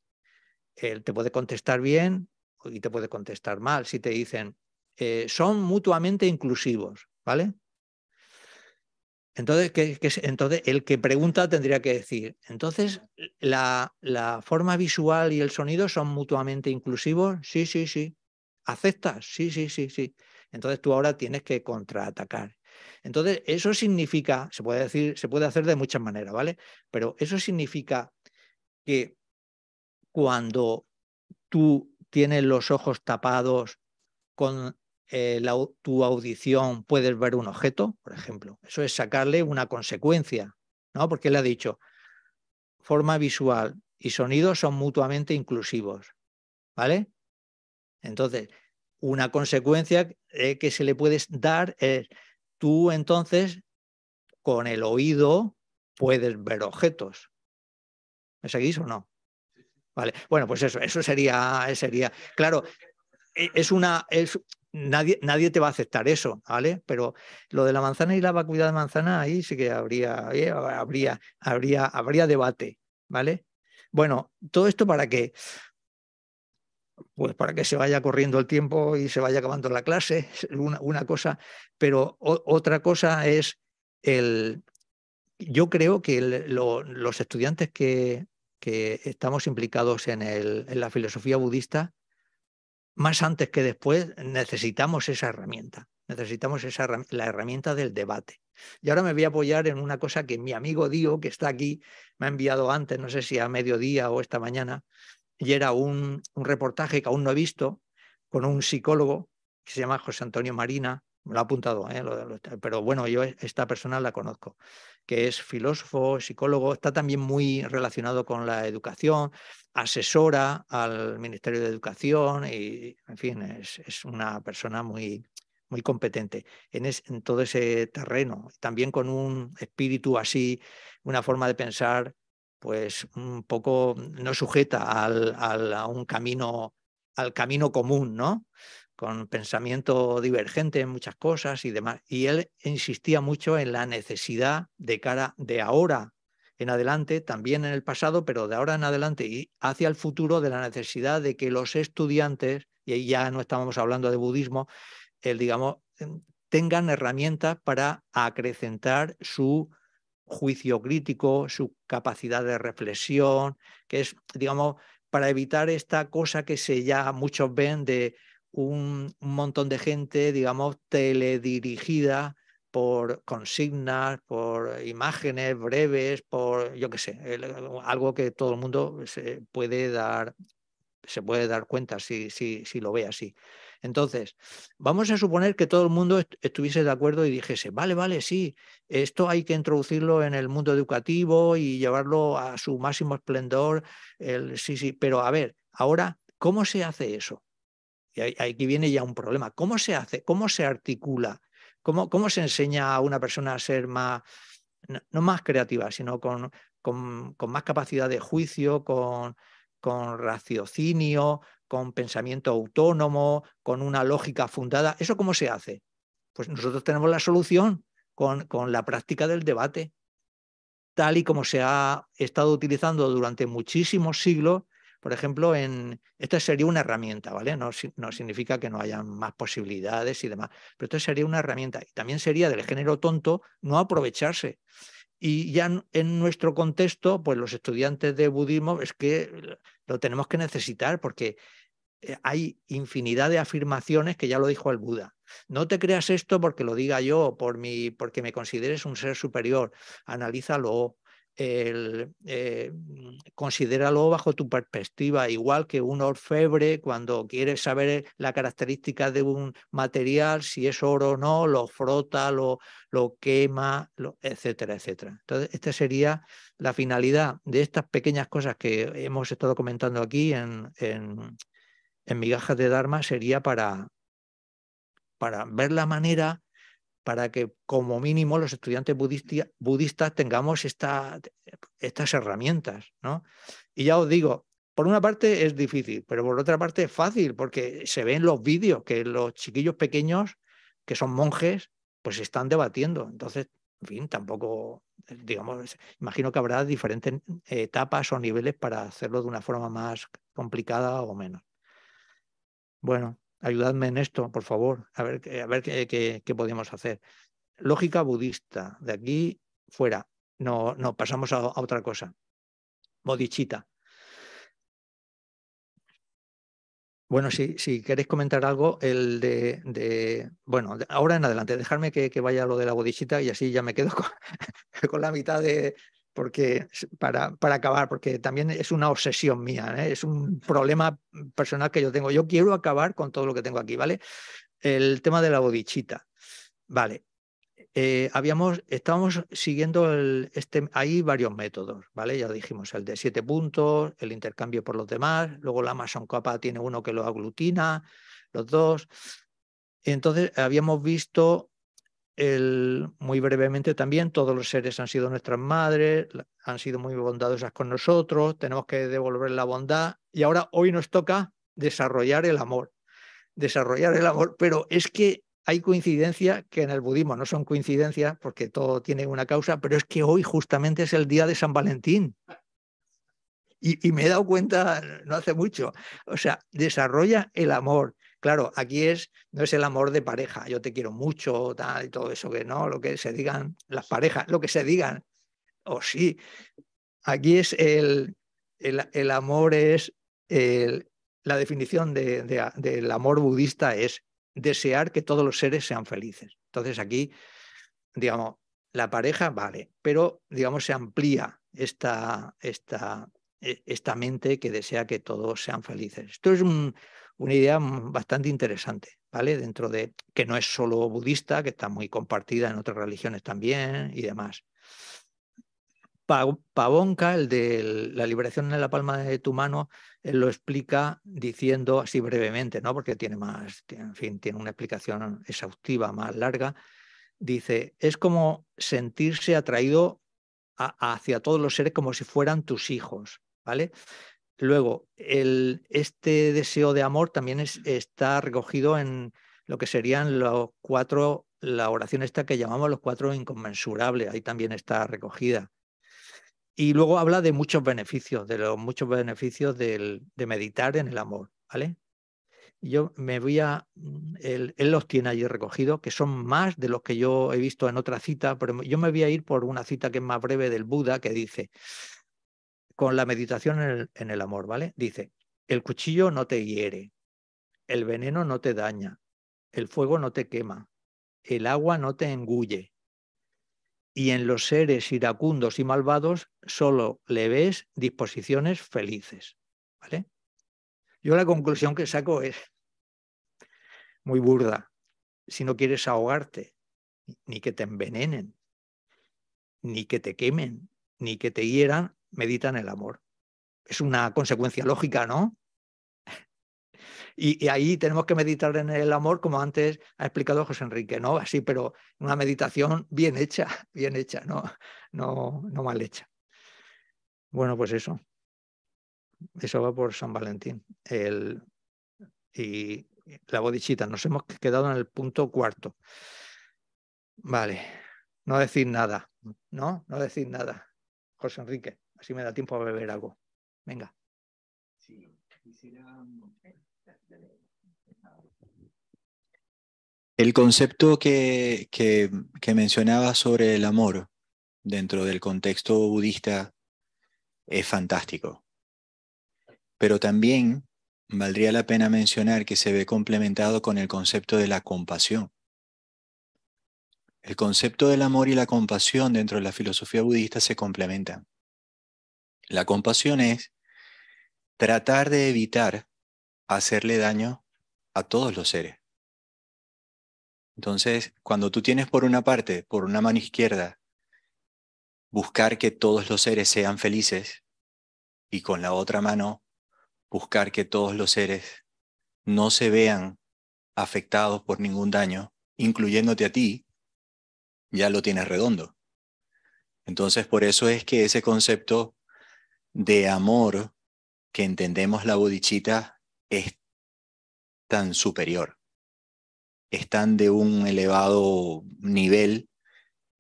Él te puede contestar bien y te puede contestar mal. Si te dicen, eh, son mutuamente inclusivos, ¿vale? Entonces, entonces, el que pregunta tendría que decir, entonces, la, la, forma visual y el sonido son mutuamente inclusivos? Sí, sí, sí. ¿Aceptas? Sí, sí, sí, sí. Entonces tú ahora tienes que contraatacar. Entonces, eso significa, se puede decir, se puede hacer de muchas maneras, ¿vale? Pero eso significa que cuando tú tienes los ojos tapados con eh, tu audición puedes ver un objeto, por ejemplo. Eso es sacarle una consecuencia, ¿no? Porque él ha dicho, forma visual y sonido son mutuamente inclusivos, ¿vale? Entonces, una consecuencia eh, que se le puede dar es, tú entonces con el oído puedes ver objetos. ¿Me seguís o no? Bueno, pues eso, eso sería, sería, claro, e, es una, es, nadie, nadie te va a aceptar eso, ¿vale? Pero lo de la manzana y la vacuidad de manzana, ahí sí que habría, habría, habría, habría debate, ¿vale? Bueno, todo esto para qué? Pues para que se vaya corriendo el tiempo y se vaya acabando la clase, una, una cosa, pero otra cosa es el... Yo creo que los estudiantes que, que estamos implicados en, la filosofía budista, más antes que después necesitamos esa herramienta, necesitamos esa, la herramienta del debate. Y ahora me voy a apoyar en una cosa que mi amigo Dio, que está aquí, me ha enviado antes, no sé si a mediodía o esta mañana, y era un, un reportaje que aún no he visto, con un psicólogo que se llama José Antonio Marina, me lo ha apuntado, ¿eh? pero bueno, yo esta persona la conozco, que es filósofo, psicólogo, está también muy relacionado con la educación, asesora al Ministerio de Educación y, en fin, es, una persona muy, muy competente en, en, todo ese terreno, también con un espíritu así, una forma de pensar, pues un poco no sujeta al, al, a un camino, al camino común, ¿no? Con pensamiento divergente en muchas cosas y demás. Y él insistía mucho en la necesidad de cara de ahora en adelante, también en el pasado, pero de ahora en adelante y hacia el futuro, de la necesidad de que los estudiantes, y ahí ya no estábamos hablando de budismo, el, digamos, tengan herramientas para acrecentar su juicio crítico, su capacidad de reflexión, que es, digamos, para evitar esta cosa que se ya muchos ven de un, montón de gente, digamos, teledirigida por consignas, por imágenes breves, por, yo qué sé, algo que todo el mundo se puede dar, se puede dar cuenta si, si, si lo ve así. Entonces, vamos a suponer que todo el mundo estuviese de acuerdo y dijese, vale, vale, sí, esto hay que introducirlo en el mundo educativo y llevarlo a su máximo esplendor. El, sí, sí, pero a ver, ahora, ¿cómo se hace eso? Y aquí viene ya un problema. ¿Cómo se hace? ¿Cómo se articula? ¿Cómo, cómo se enseña a una persona a ser más, no, más creativa, sino con, con, más capacidad de juicio, con, con raciocinio, con pensamiento autónomo, con una lógica fundada? ¿Eso cómo se hace? Pues nosotros tenemos la solución con, con la práctica del debate, tal y como se ha estado utilizando durante muchísimos siglos por ejemplo, en, esta sería una herramienta, ¿vale? No, significa que no haya más posibilidades y demás, pero esto sería una herramienta. Y también sería del género tonto no aprovecharse. Y ya en nuestro contexto, pues los estudiantes de budismo es que lo tenemos que necesitar porque eh, hay infinidad de afirmaciones que ya lo dijo el Buda. No te creas esto porque lo diga yo, por mi, porque me consideres un ser superior. Analízalo, el, eh, considéralo bajo tu perspectiva, igual que un orfebre cuando quiere saber la característica de un material, si es oro o no, lo frota, lo, lo quema, etcétera, etcétera. Entonces, esta sería la finalidad de estas pequeñas cosas que hemos estado comentando aquí en, en, en migajas de Dharma, sería para, para ver la manera para que como mínimo los estudiantes budistas tengamos estas herramientas. ¿no? Y ya os digo, por una parte es difícil, pero por otra parte es fácil, porque se ven los vídeos que los chiquillos pequeños, que son monjes, pues están debatiendo. Entonces, en fin, tampoco, digamos, imagino que habrá diferentes etapas o niveles para hacerlo de una forma más complicada o menos. Bueno, ayudadme en esto, por favor, a ver, a ver qué, qué, podemos hacer. Lógica budista, de aquí fuera. No, no, pasamos a, otra cosa. Modichita. Bueno, si, si queréis comentar algo, el de, de bueno, ahora en adelante, dejarme que, que, vaya lo de la bodichita y así ya me quedo con la mitad de, porque para, para acabar, porque también es una obsesión mía, ¿eh? es un problema personal que yo tengo. Yo quiero acabar con todo lo que tengo aquí, ¿vale? El tema de la bodichita. Vale. Eh, habíamos, estábamos siguiendo el, este, hay varios métodos, ¿vale? Ya dijimos, el de siete puntos, el intercambio por los demás, luego la Amazon Capa tiene uno que lo aglutina, los dos. Entonces, habíamos visto muy brevemente también, todos los seres han sido nuestras madres, han sido muy bondadosas con nosotros, tenemos que devolver la bondad y ahora hoy nos toca desarrollar el amor, desarrollar el amor, pero es que hay coincidencia que en el budismo no son coincidencias porque todo tiene una causa, pero es que hoy justamente es el día de San Valentín. Y, y me he dado cuenta no hace mucho, o sea, desarrolla el amor, Claro, aquí es, no es el amor de pareja, yo te quiero mucho, tal, y todo eso que no, lo que se digan las parejas, lo que se digan, o sí, aquí es el, el, amor es, la definición de, del amor budista es desear que todos los seres sean felices. Entonces aquí, digamos, la pareja, vale, pero digamos se amplía esta, esta, e, esta mente que desea que todos sean felices. Esto es un, una idea bastante interesante, ¿vale? Dentro de que no es solo budista, que está muy compartida en otras religiones también y demás. Pavonka, el de la liberación en la palma de tu mano, él lo explica diciendo así brevemente, ¿no? Porque tiene más, en fin, tiene una explicación exhaustiva más larga. Dice, es como sentirse atraído hacia todos los seres como si fueran tus hijos, ¿vale? Luego, este deseo de amor también está recogido en lo que serían los cuatro, la oración esta que llamamos los cuatro inconmensurables, ahí también está recogida. Y luego habla de muchos beneficios, de los muchos beneficios de meditar en el amor, ¿vale? Yo me voy a, él, él, los tiene allí recogidos, que son más de los que yo he visto en otra cita, pero yo me voy a ir por una cita que es más breve del Buda, que dice, con la meditación en el, amor, ¿vale? Dice, el cuchillo no te hiere, el veneno no te daña, el fuego no te quema, el agua no te engulle. Y en los seres iracundos y malvados solo le ves disposiciones felices. ¿Vale? Yo la conclusión que saco es muy burda. Si no quieres ahogarte, ni que te envenenen, ni que te quemen, ni que te hieran, meditan el amor. Es una consecuencia lógica, ¿no? Y, ahí tenemos que meditar en el amor, como antes ha explicado José Enrique, ¿no? Así, pero una meditación bien hecha, bien hecha, no, no, no mal hecha. Bueno, pues eso. Eso va por San Valentín. El, y la bodichita. Nos hemos quedado en el punto cuarto. Vale. No decir nada. ¿No? No decir nada. José Enrique. Así me da tiempo a beber algo. Venga. El concepto que, que, que mencionaba sobre el amor dentro del contexto budista es fantástico. Pero también valdría la pena mencionar que se ve complementado con el concepto de la compasión. El concepto del amor y la compasión dentro de la filosofía budista se complementan. La compasión es tratar de evitar hacerle daño a todos los seres. Entonces, cuando tú tienes por una parte, por una mano izquierda, buscar que todos los seres sean felices y con la otra mano buscar que todos los seres no se vean afectados por ningún daño, incluyéndote a ti, ya lo tienes redondo. Entonces, por eso es que ese concepto de amor que entendemos la bodichita es tan superior, es tan de un elevado nivel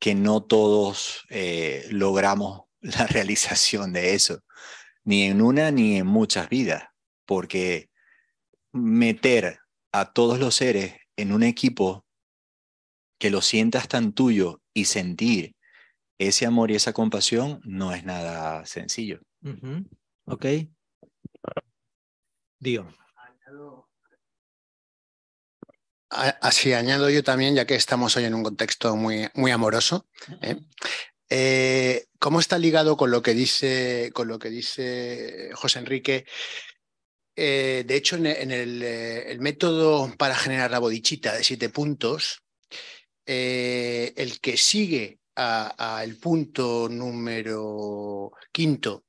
que no todos eh, logramos la realización de eso, ni en una ni en muchas vidas, porque meter a todos los seres en un equipo que lo sientas tan tuyo y sentir ese amor y esa compasión no es nada sencillo. Ok. Dio. Así añado yo también, ya que estamos hoy en un contexto muy, muy amoroso. ¿eh? Eh, ¿Cómo está ligado con lo que dice, con lo que dice José Enrique? Eh, de hecho, en, el, método para generar la bodichita de siete puntos, el que sigue al punto número quinto,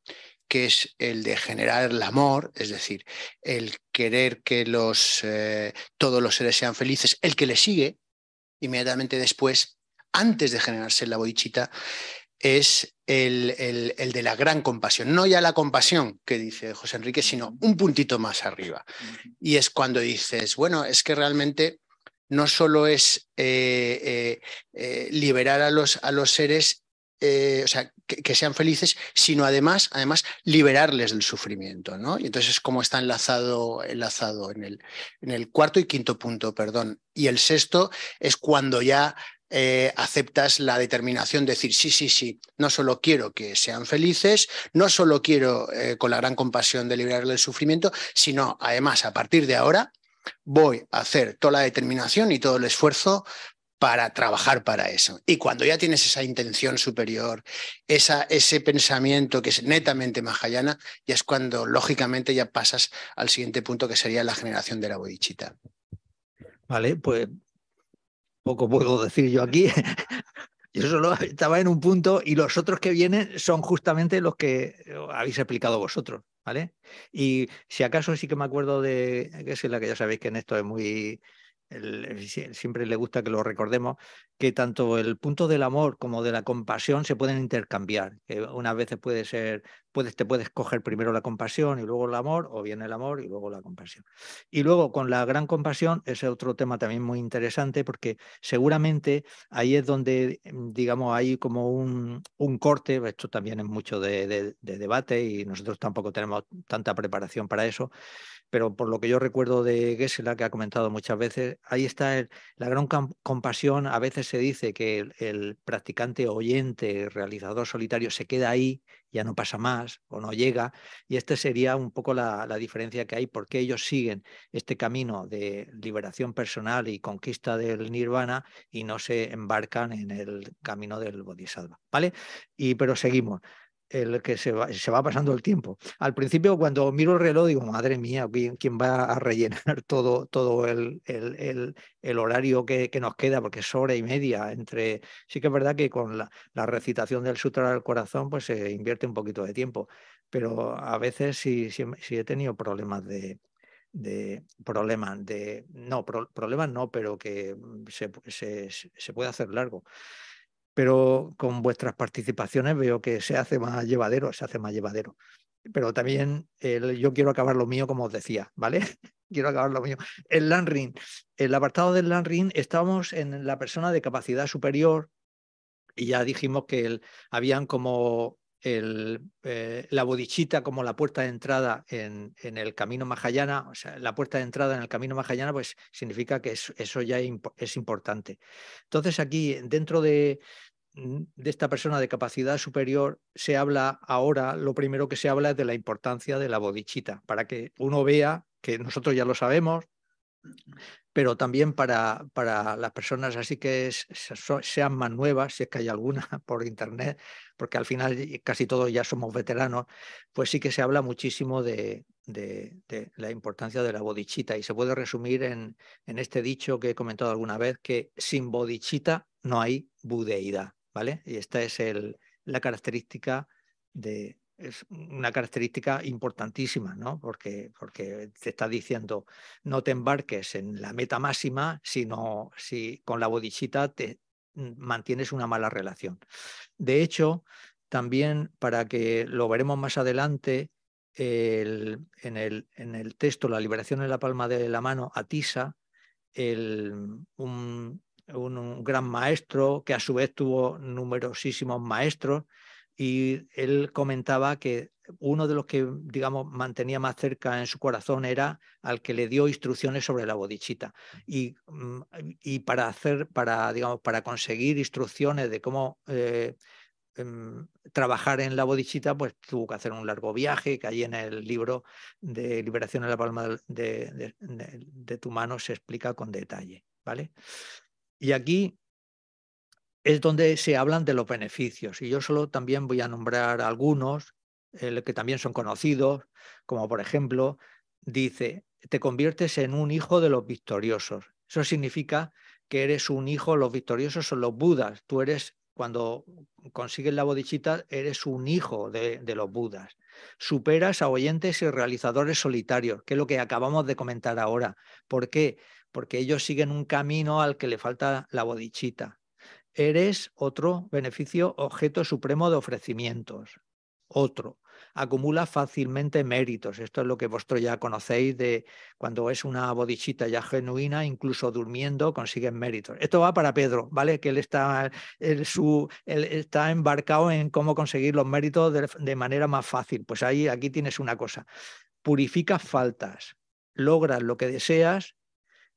que es el de generar el amor, es decir, el querer que los, eh, todos los seres sean felices, el que le sigue inmediatamente después, antes de generarse la bodichita, es el, el, de la gran compasión. No ya la compasión que dice José Enrique, sino un puntito más arriba. Y es cuando dices, bueno, es que realmente no solo es eh, eh, liberar a los, a los seres o sea, que, sean felices, sino además, además liberarles del sufrimiento, ¿no? Y entonces es como está enlazado, enlazado en, el, en el cuarto y quinto punto, perdón. Y el sexto es cuando ya eh, aceptas la determinación de decir, sí, sí, sí, no solo quiero que sean felices, no solo quiero eh, con la gran compasión de liberarles del sufrimiento, sino además a partir de ahora voy a hacer toda la determinación y todo el esfuerzo para trabajar para eso. Y cuando ya tienes esa intención superior, esa, ese pensamiento que es netamente mahayana, ya es cuando lógicamente ya pasas al siguiente punto que sería la generación de la bodichita. Vale, pues poco puedo decir yo aquí. Yo solo estaba en un punto y los otros que vienen son justamente los que habéis explicado vosotros, ¿vale? Y si acaso sí que me acuerdo de, que es la que ya sabéis que en esto es muy, siempre le gusta que lo recordemos, que tanto el punto del amor como de la compasión se pueden intercambiar. Que unas veces puede ser, puedes, te puedes coger primero la compasión y luego el amor, o bien el amor y luego la compasión. Y luego con la gran compasión, ese otro tema también muy interesante, porque seguramente ahí es donde, mm, digamos, hay como un, un corte, esto también es mucho de, de debate y nosotros tampoco tenemos tanta preparación para eso, pero por lo que yo recuerdo de Gessela, que ha comentado muchas veces, ahí está la gran compasión. A veces se dice que el, practicante oyente, realizador solitario, se queda ahí, ya no pasa más o no llega. Y esta sería un poco la, diferencia que hay, porque ellos siguen este camino de liberación personal y conquista del nirvana y no se embarcan en el camino del bodhisattva. ¿Vale? Y pero seguimos el que se va, se va, pasando el tiempo. Al principio, cuando miro el reloj, digo, madre mía, ¿quién, va a rellenar todo, todo el, el, el, horario que, que, nos queda? Porque es hora y media. Entre... Sí que es verdad que con la, la, recitación del Sutra del Corazón, pues se invierte un poquito de tiempo. Pero a veces sí, sí, he tenido problemas de, de problemas de no problemas no pero que se, se, se puede hacer largo pero con vuestras participaciones veo que se hace más llevadero, se hace más llevadero. Pero también yo quiero acabar lo mío, como os decía, ¿vale? quiero acabar lo mío. El LANRIN, el apartado del LANRIN, estamos en la persona de capacidad superior y ya dijimos que habían como eh, la bodichita como la puerta de entrada en, en, el camino Mahayana, o sea, la puerta de entrada en el camino Mahayana, pues significa que eso, ya es importante. Entonces aquí, dentro de, mm, de esta persona de capacidad superior, se habla ahora, lo primero que se habla es de la importancia de la bodichita, para que uno vea que nosotros ya lo sabemos, pero también para, para las personas así que sean más nuevas, si es que hay alguna por internet, porque al final casi todos ya somos veteranos, pues sí que se habla muchísimo de, la importancia de la bodichita y se puede resumir en, en, este dicho que he comentado alguna vez, que sin bodichita no hay budeidad, ¿vale? Y esta es el, la característica de, es una característica importantísima, ¿no? Porque, porque te está diciendo no te embarques en la meta máxima, sino si con la bodichita te mm, mantienes una mala relación. De hecho, también para que lo veremos más adelante, en, el, en, el, texto La liberación en la palma de la mano, Atisa, el, un, un gran maestro que a su vez tuvo numerosísimos maestros, y él comentaba que uno de los que, digamos, mantenía más cerca en su corazón era al que le dio instrucciones sobre la bodichita. Y, mm, para hacer, para, digamos, para conseguir instrucciones de cómo eh, em, trabajar en la bodichita, pues tuvo que hacer un largo viaje, que ahí en el libro de Liberación en la Palma de, de tu mano se explica con detalle. ¿vale? Y aquí es donde se hablan de los beneficios. Y yo solo también voy a nombrar algunos que también son conocidos, como por ejemplo, dice, te conviertes en un hijo de los victoriosos. Eso significa que eres un hijo, los victoriosos son los budas. Tú eres, cuando consigues la bodichita, eres un hijo de, de los budas. Superas a oyentes y realizadores solitarios, que es lo que acabamos de comentar ahora. ¿Por qué? Porque ellos siguen un camino al que le falta la bodichita eres otro beneficio objeto supremo de ofrecimientos. Otro, acumula fácilmente méritos. Esto es lo que vosotros ya conocéis de cuando es una bodichita ya genuina, incluso durmiendo consiguen méritos. Esto va para Pedro, ¿vale? Que él está, su, está embarcado en cómo conseguir los méritos de, de manera más fácil. Pues ahí, aquí tienes una cosa. Purificas faltas, logras lo que deseas,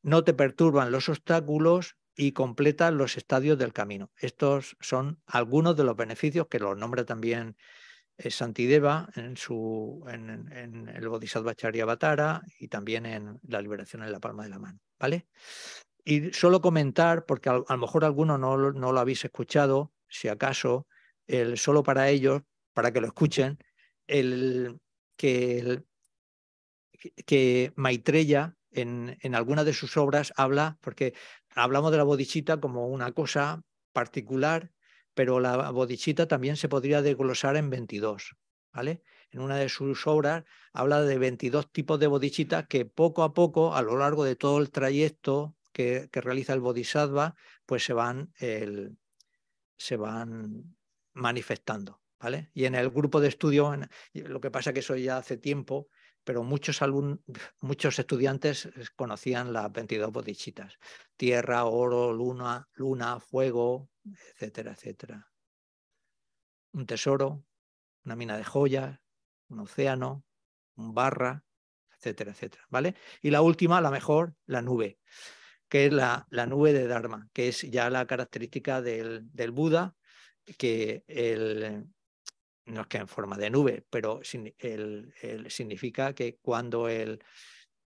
no te perturban los obstáculos, y completa los estadios del camino. Estos son algunos de los beneficios que los nombra también eh, Santideva en, su, en, el Bodhisattva Charyavatara y también en la liberación en la palma de la mano. ¿vale? Y solo comentar, porque a, lo mejor alguno no, no, lo habéis escuchado, si acaso, el, solo para ellos, para que lo escuchen, el, que, que Maitreya en, en alguna de sus obras habla, porque hablamos de la bodichita como una cosa particular, pero la bodichita también se podría desglosar en 22. ¿vale? En una de sus obras habla de 22 tipos de bodichitas que poco a poco, a lo largo de todo el trayecto que, realiza el bodhisattva, pues se van, se van manifestando. ¿vale? Y en el grupo de estudio, lo que pasa que eso ya hace tiempo, pero muchos, muchos estudiantes conocían las 22 bodichitas. Tierra, oro, luna, luna, fuego, etcétera, etcétera. Un tesoro, una mina de joyas, un océano, un barra, etcétera, etcétera. ¿Vale? Y la última, la mejor, la nube, que es la, la nube de Dharma, que es ya la característica del, del Buda, que el, no es que en forma de nube, pero significa que cuando el,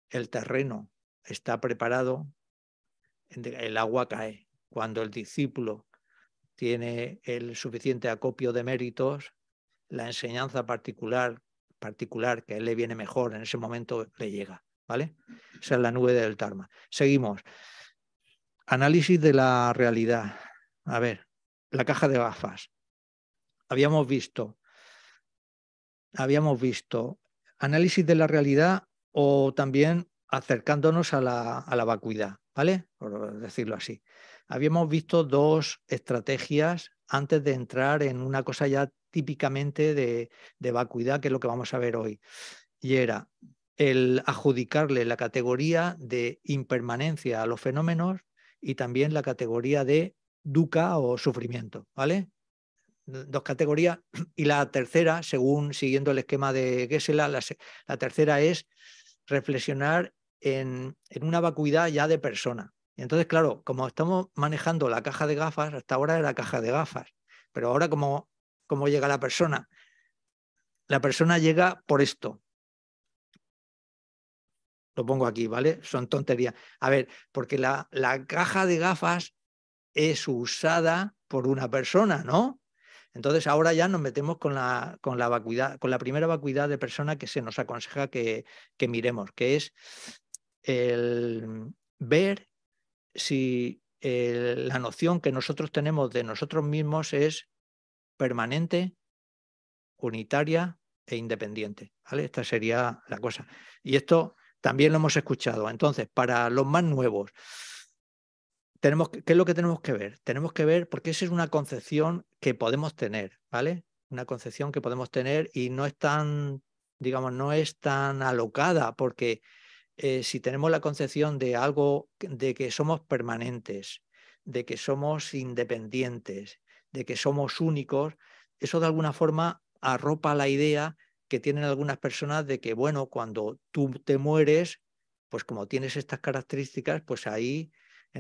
el terreno está preparado, el agua cae. Cuando el discípulo tiene el suficiente acopio de méritos, la enseñanza particular, particular que él le viene mejor en ese momento le llega. ¿Vale? Esa es la nube del Dharma. Seguimos. Análisis de la realidad. A ver, la caja de gafas. Habíamos visto habíamos visto análisis de la realidad o también acercándonos a la, a la vacuidad, ¿vale? Por decirlo así. Habíamos visto dos estrategias antes de entrar en una cosa ya típicamente de, de vacuidad, que es lo que vamos a ver hoy. Y era el adjudicarle la categoría de impermanencia a los fenómenos y también la categoría de dukkha o sufrimiento, ¿vale? Dos categorías. Y la tercera, según siguiendo el esquema de Gesela, la, tercera es reflexionar en, en, una vacuidad ya de persona. Y entonces, claro, como estamos manejando la caja de gafas, hasta ahora era caja de gafas, pero ahora cómo, cómo llega la persona. La persona llega por esto. lo pongo aquí, ¿vale? Son tonterías. A ver, porque la, la caja de gafas es usada por una persona, ¿no? Entonces ahora ya nos metemos con la, con la vacuidad, con la primera vacuidad de persona que se nos aconseja que, que miremos, que es el ver si la noción que nosotros tenemos de nosotros mismos es permanente, unitaria e independiente. ¿vale? Esta sería la cosa. Y esto también lo hemos escuchado. Entonces, para los más nuevos, tenemos, ¿qué es lo que tenemos que ver? Tenemos que ver, porque esa es una concepción que podemos tener, ¿vale? Una concepción que podemos tener y no es tan, digamos, no es tan alocada, porque eh, si tenemos la concepción de algo, de que somos permanentes, de que somos independientes, de que somos únicos, eso de alguna forma arropa la idea que tienen algunas personas de que, bueno, cuando tú te mueres, pues como tienes estas características, pues ahí,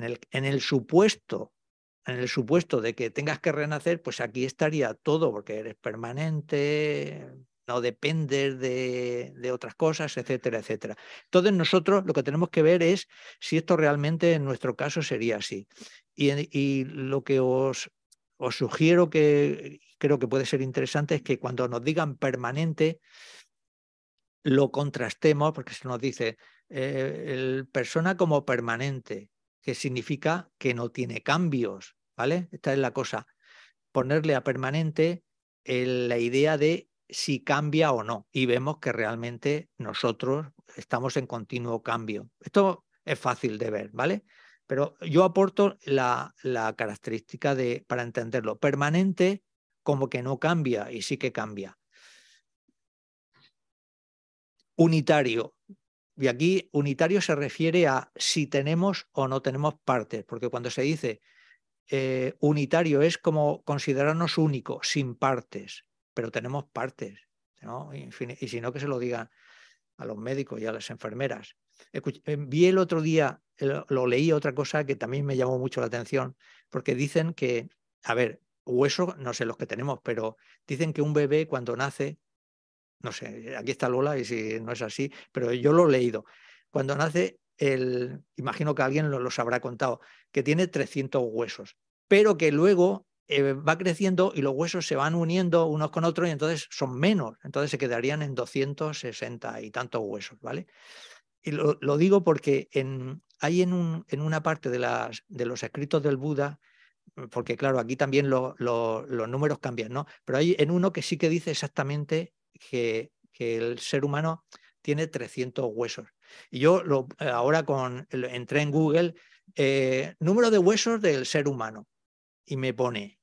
en el, supuesto, en el supuesto de que tengas que renacer, pues aquí estaría todo, porque eres permanente, no dependes de, otras cosas, etcétera, etcétera. Entonces nosotros lo que tenemos que ver es si esto realmente en nuestro caso sería así. Y, lo que os, os, sugiero que creo que puede ser interesante es que cuando nos digan permanente, lo contrastemos, porque se nos dice eh, el persona como permanente, que significa que no tiene cambios, ¿vale? Esta es la cosa. Ponerle a permanente la idea de si cambia o no. Y vemos que realmente nosotros estamos en continuo cambio. Esto es fácil de ver, ¿vale? Pero yo aporto la, la característica de, para entenderlo, permanente como que no cambia y sí que cambia. Unitario. Y aquí unitario se refiere a si tenemos o no tenemos partes, porque cuando se dice eh, unitario es como considerarnos únicos, sin partes pero tenemos partes. Y, si no, que se lo digan a los médicos y a las enfermeras. Eh, vi el otro día, lo leí otra cosa que también me llamó mucho la atención, porque dicen que, a ver, hueso, no sé los que tenemos, pero dicen que un bebé cuando nace, no sé, aquí está Lola y si no es así, pero yo lo he leído, cuando nace, el, imagino que alguien lo, los habrá contado, que tiene 300 huesos, pero que luego eh, va creciendo y los huesos se van uniendo unos con otros y entonces son menos, entonces se quedarían en 260 y tantos huesos, ¿vale? Y lo, digo porque en, hay en, un, en, una parte de, las, de los escritos del Buda, porque claro, aquí también los números cambian, ¿no? Pero hay en uno que sí que dice exactamente que, el ser humano tiene 300 huesos. Y yo lo, ahora con, entré en Google, eh, número de huesos del ser humano, y me pone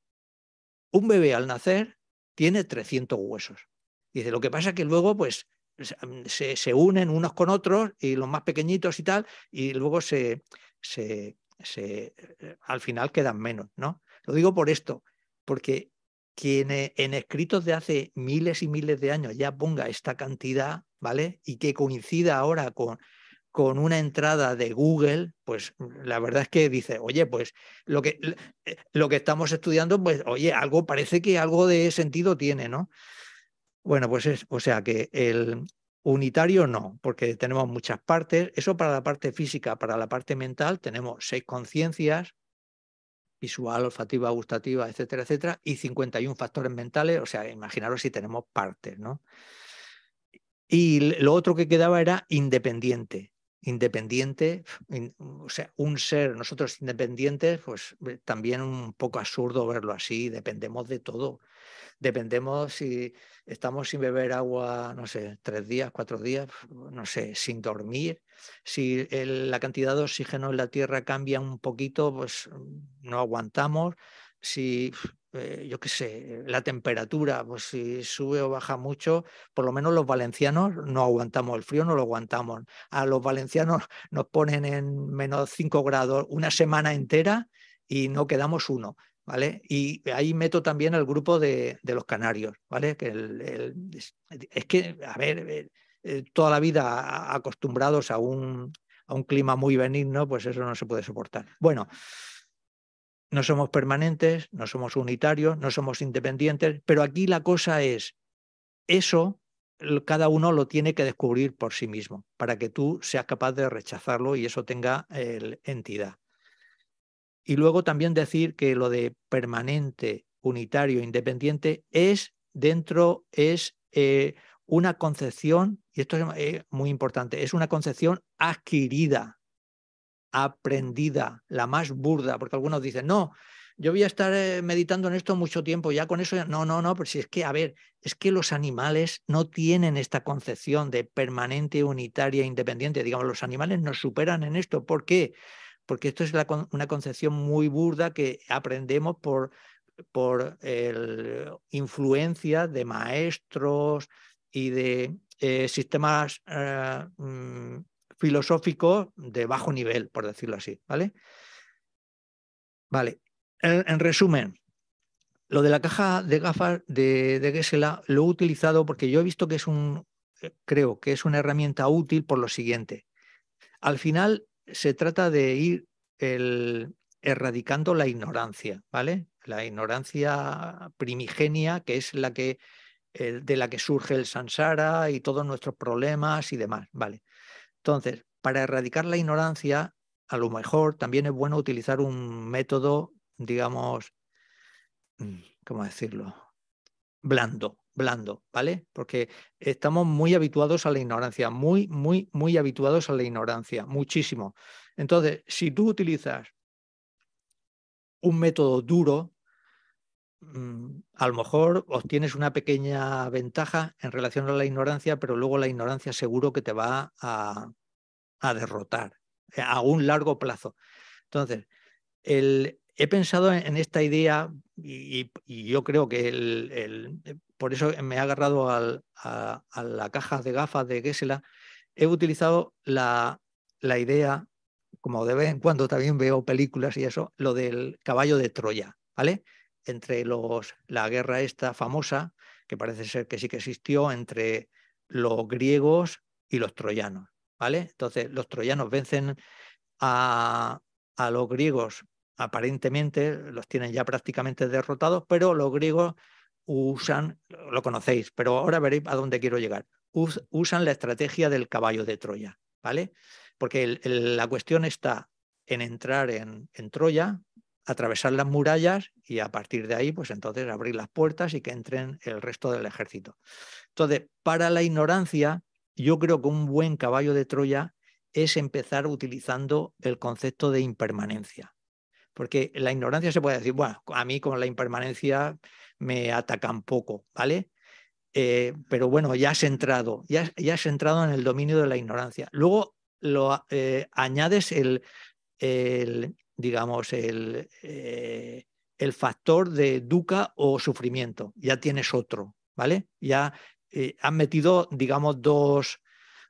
un bebé al nacer tiene 300 huesos. Dice, lo que pasa es que luego pues se, se, unen unos con otros y los más pequeñitos y tal, y luego se, se, se, eh, al final quedan menos, ¿no? Lo digo por esto, porque quien e, en escritos de hace miles y miles de años ya ponga esta cantidad, ¿vale? Y que coincida ahora con, con una entrada de Google, pues la verdad es que dice, oye, pues lo que, eh, lo que estamos estudiando, pues oye, algo parece que algo de sentido tiene, ¿no? Bueno, pues es, o sea que el unitario no, porque tenemos muchas partes. Eso para la parte física, para la parte mental, tenemos seis conciencias, visual, olfativa, gustativa, etcétera, etcétera, y 51 factores mentales, o sea, imaginaros si tenemos partes, ¿no? Y lo otro que quedaba era independiente independiente, o sea, un ser, nosotros independientes, pues también un poco absurdo verlo así, dependemos de todo. Dependemos si estamos sin beber agua, no sé, tres días, cuatro días, no sé, sin dormir. Si la cantidad de oxígeno en la Tierra cambia un poquito, pues no aguantamos. Si eh, yo qué sé, la temperatura, pues si sube o baja mucho, por lo menos los valencianos no aguantamos el frío, no lo aguantamos. A los valencianos nos ponen en menos 5 grados una semana entera y no quedamos uno. ¿Vale? Y ahí meto también el grupo de, los canarios, ¿vale? Que es que, a ver, eh, eh, toda la vida acostumbrados a un, a un clima muy benigno, pues eso no se puede soportar. Bueno, no somos permanentes, no somos unitarios, no somos independientes, pero aquí la cosa es, eso cada uno lo tiene que descubrir por sí mismo, para que tú seas capaz de rechazarlo y eso tenga entidad. Y luego también decir que lo de permanente, unitario, independiente es dentro, es eh, una concepción, y esto es eh, muy importante, es una concepción adquirida, aprendida, la más burda, porque algunos dicen, no, yo voy a estar eh, meditando en esto mucho tiempo, ya con eso, no, no, no, pero si es que, a ver, es que los animales no tienen esta concepción de permanente, unitaria, independiente, digamos, los animales nos superan en esto, ¿por qué? Porque esto es una concepción muy burda que aprendemos por, por influencia de maestros y de eh, sistemas eh, mm, filosóficos de bajo nivel, por decirlo así, ¿vale? Vale, en, resumen, lo de la caja de gafas de, de Gesela lo he utilizado porque yo he visto que es un, eh, creo que es una herramienta útil por lo siguiente. Al final se trata de ir el, erradicando la ignorancia, ¿vale? La ignorancia primigenia, que es la que de la que surge el samsara y todos nuestros problemas y demás, ¿vale? Entonces, para erradicar la ignorancia, a lo mejor también es bueno utilizar un método digamos, mm, ¿cómo decirlo? Blando, blando, ¿vale? Porque estamos muy habituados a la ignorancia, muy, muy, muy habituados a la ignorancia, muchísimo. Entonces, si tú utilizas un método duro, mm, a lo mejor obtienes una pequeña ventaja en relación a la ignorancia, pero luego la ignorancia seguro que te va a, a derrotar eh, a un largo plazo. Entonces, el, he pensado en esta idea y, yo creo que eh, por eso me he agarrado a, la caja de gafas de Gesela. He utilizado la, idea, como de vez en cuando también veo películas y eso, lo del caballo de Troya, ¿vale? Entre los, la guerra esta famosa, que parece ser que sí que existió, entre los griegos y los troyanos, ¿vale? Entonces, los troyanos vencen a los griegos aparentemente los tienen ya prácticamente derrotados, pero los griegos usan, lo conocéis, pero ahora veréis a dónde quiero llegar, usan la estrategia del caballo de Troya, ¿vale? Porque la cuestión está en entrar en, en Troya, atravesar las murallas y a partir de ahí, pues entonces abrir las puertas y que entren el resto del ejército. Entonces, para la ignorancia, yo creo que un buen caballo de Troya es empezar utilizando el concepto de impermanencia. Porque la ignorancia se puede decir, bueno, a mí con la impermanencia me atacan poco, ¿vale? Eh, pero bueno, ya has entrado, ya, has entrado en el dominio de la ignorancia. Luego lo eh, añades el, digamos, el, eh, el factor de duca o sufrimiento. Ya tienes otro, ¿vale? Ya has metido, digamos, dos,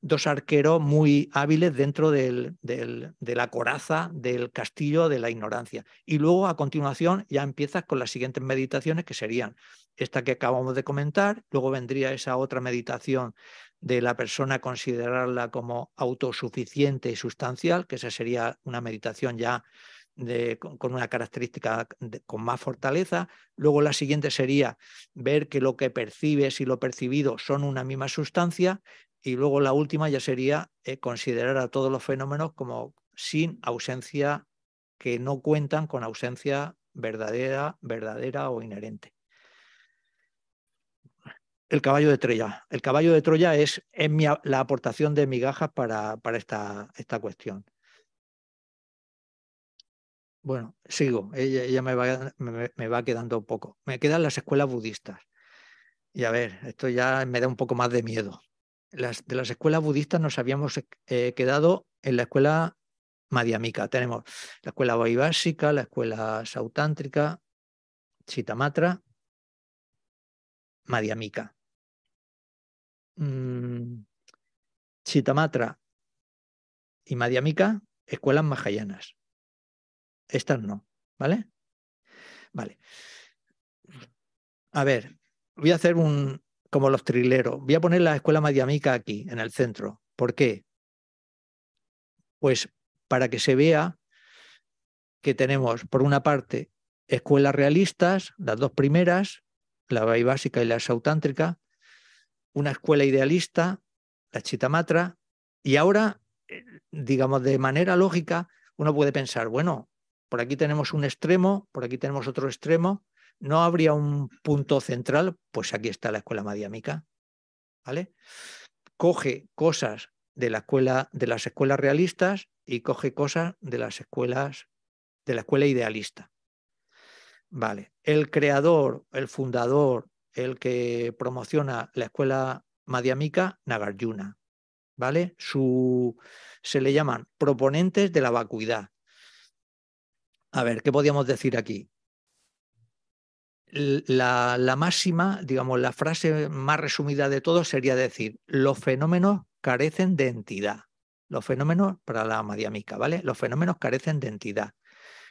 dos arqueros muy hábiles dentro del, de la coraza del castillo de la ignorancia. Y luego a continuación ya empiezas con las siguientes meditaciones que serían esta que acabamos de comentar, luego vendría esa otra meditación de la persona considerarla como autosuficiente y sustancial, que esa sería una meditación ya con una característica con más fortaleza. Luego la siguiente sería ver que lo que percibes y lo percibido son una misma sustancia. Y luego la última ya sería eh, considerar a todos los fenómenos como sin ausencia, que no cuentan con ausencia verdadera, verdadera o inherente. El caballo de Troya. El caballo de Troya es, la aportación de migajas para, para esta, esta cuestión. Bueno, sigo, ella, me, va, me, va, quedando poco. Me quedan las escuelas budistas. Y a ver, esto ya me da un poco más de miedo de las escuelas budistas nos habíamos eh, quedado en la escuela madhyamika. Tenemos la escuela vaibhásica, la escuela sautántrica, Chitamatra, madhyamika. Mm, Chitamatra y madhyamika, escuelas mahayanas. Estas no, ¿vale? Vale. A ver, voy a hacer un, como los trileros. Voy a poner la escuela Madiamica aquí, en el centro. ¿Por qué? Pues para que se vea que tenemos, por una parte, escuelas realistas, las dos primeras, la básica y la sautántrica, una escuela idealista, la Chitamatra, y ahora, eh, digamos, de manera lógica, uno puede pensar, bueno, por aquí tenemos un extremo, por aquí tenemos otro extremo, ¿no habría un punto central? Pues aquí está la escuela madiámica, ¿vale? Coge cosas de la escuela, de las escuelas realistas y coge cosas de las escuelas, de la escuela idealista. Vale, el creador, el fundador, el que promociona la escuela madiámica, Nagarjuna, ¿vale? Su, se le llaman proponentes de la vacuidad. A ver, ¿qué podríamos decir aquí? La, la, máxima, digamos, la frase más resumida de todo sería decir, los fenómenos carecen de entidad. Los fenómenos, para la madiámica, ¿vale? Los fenómenos carecen de entidad.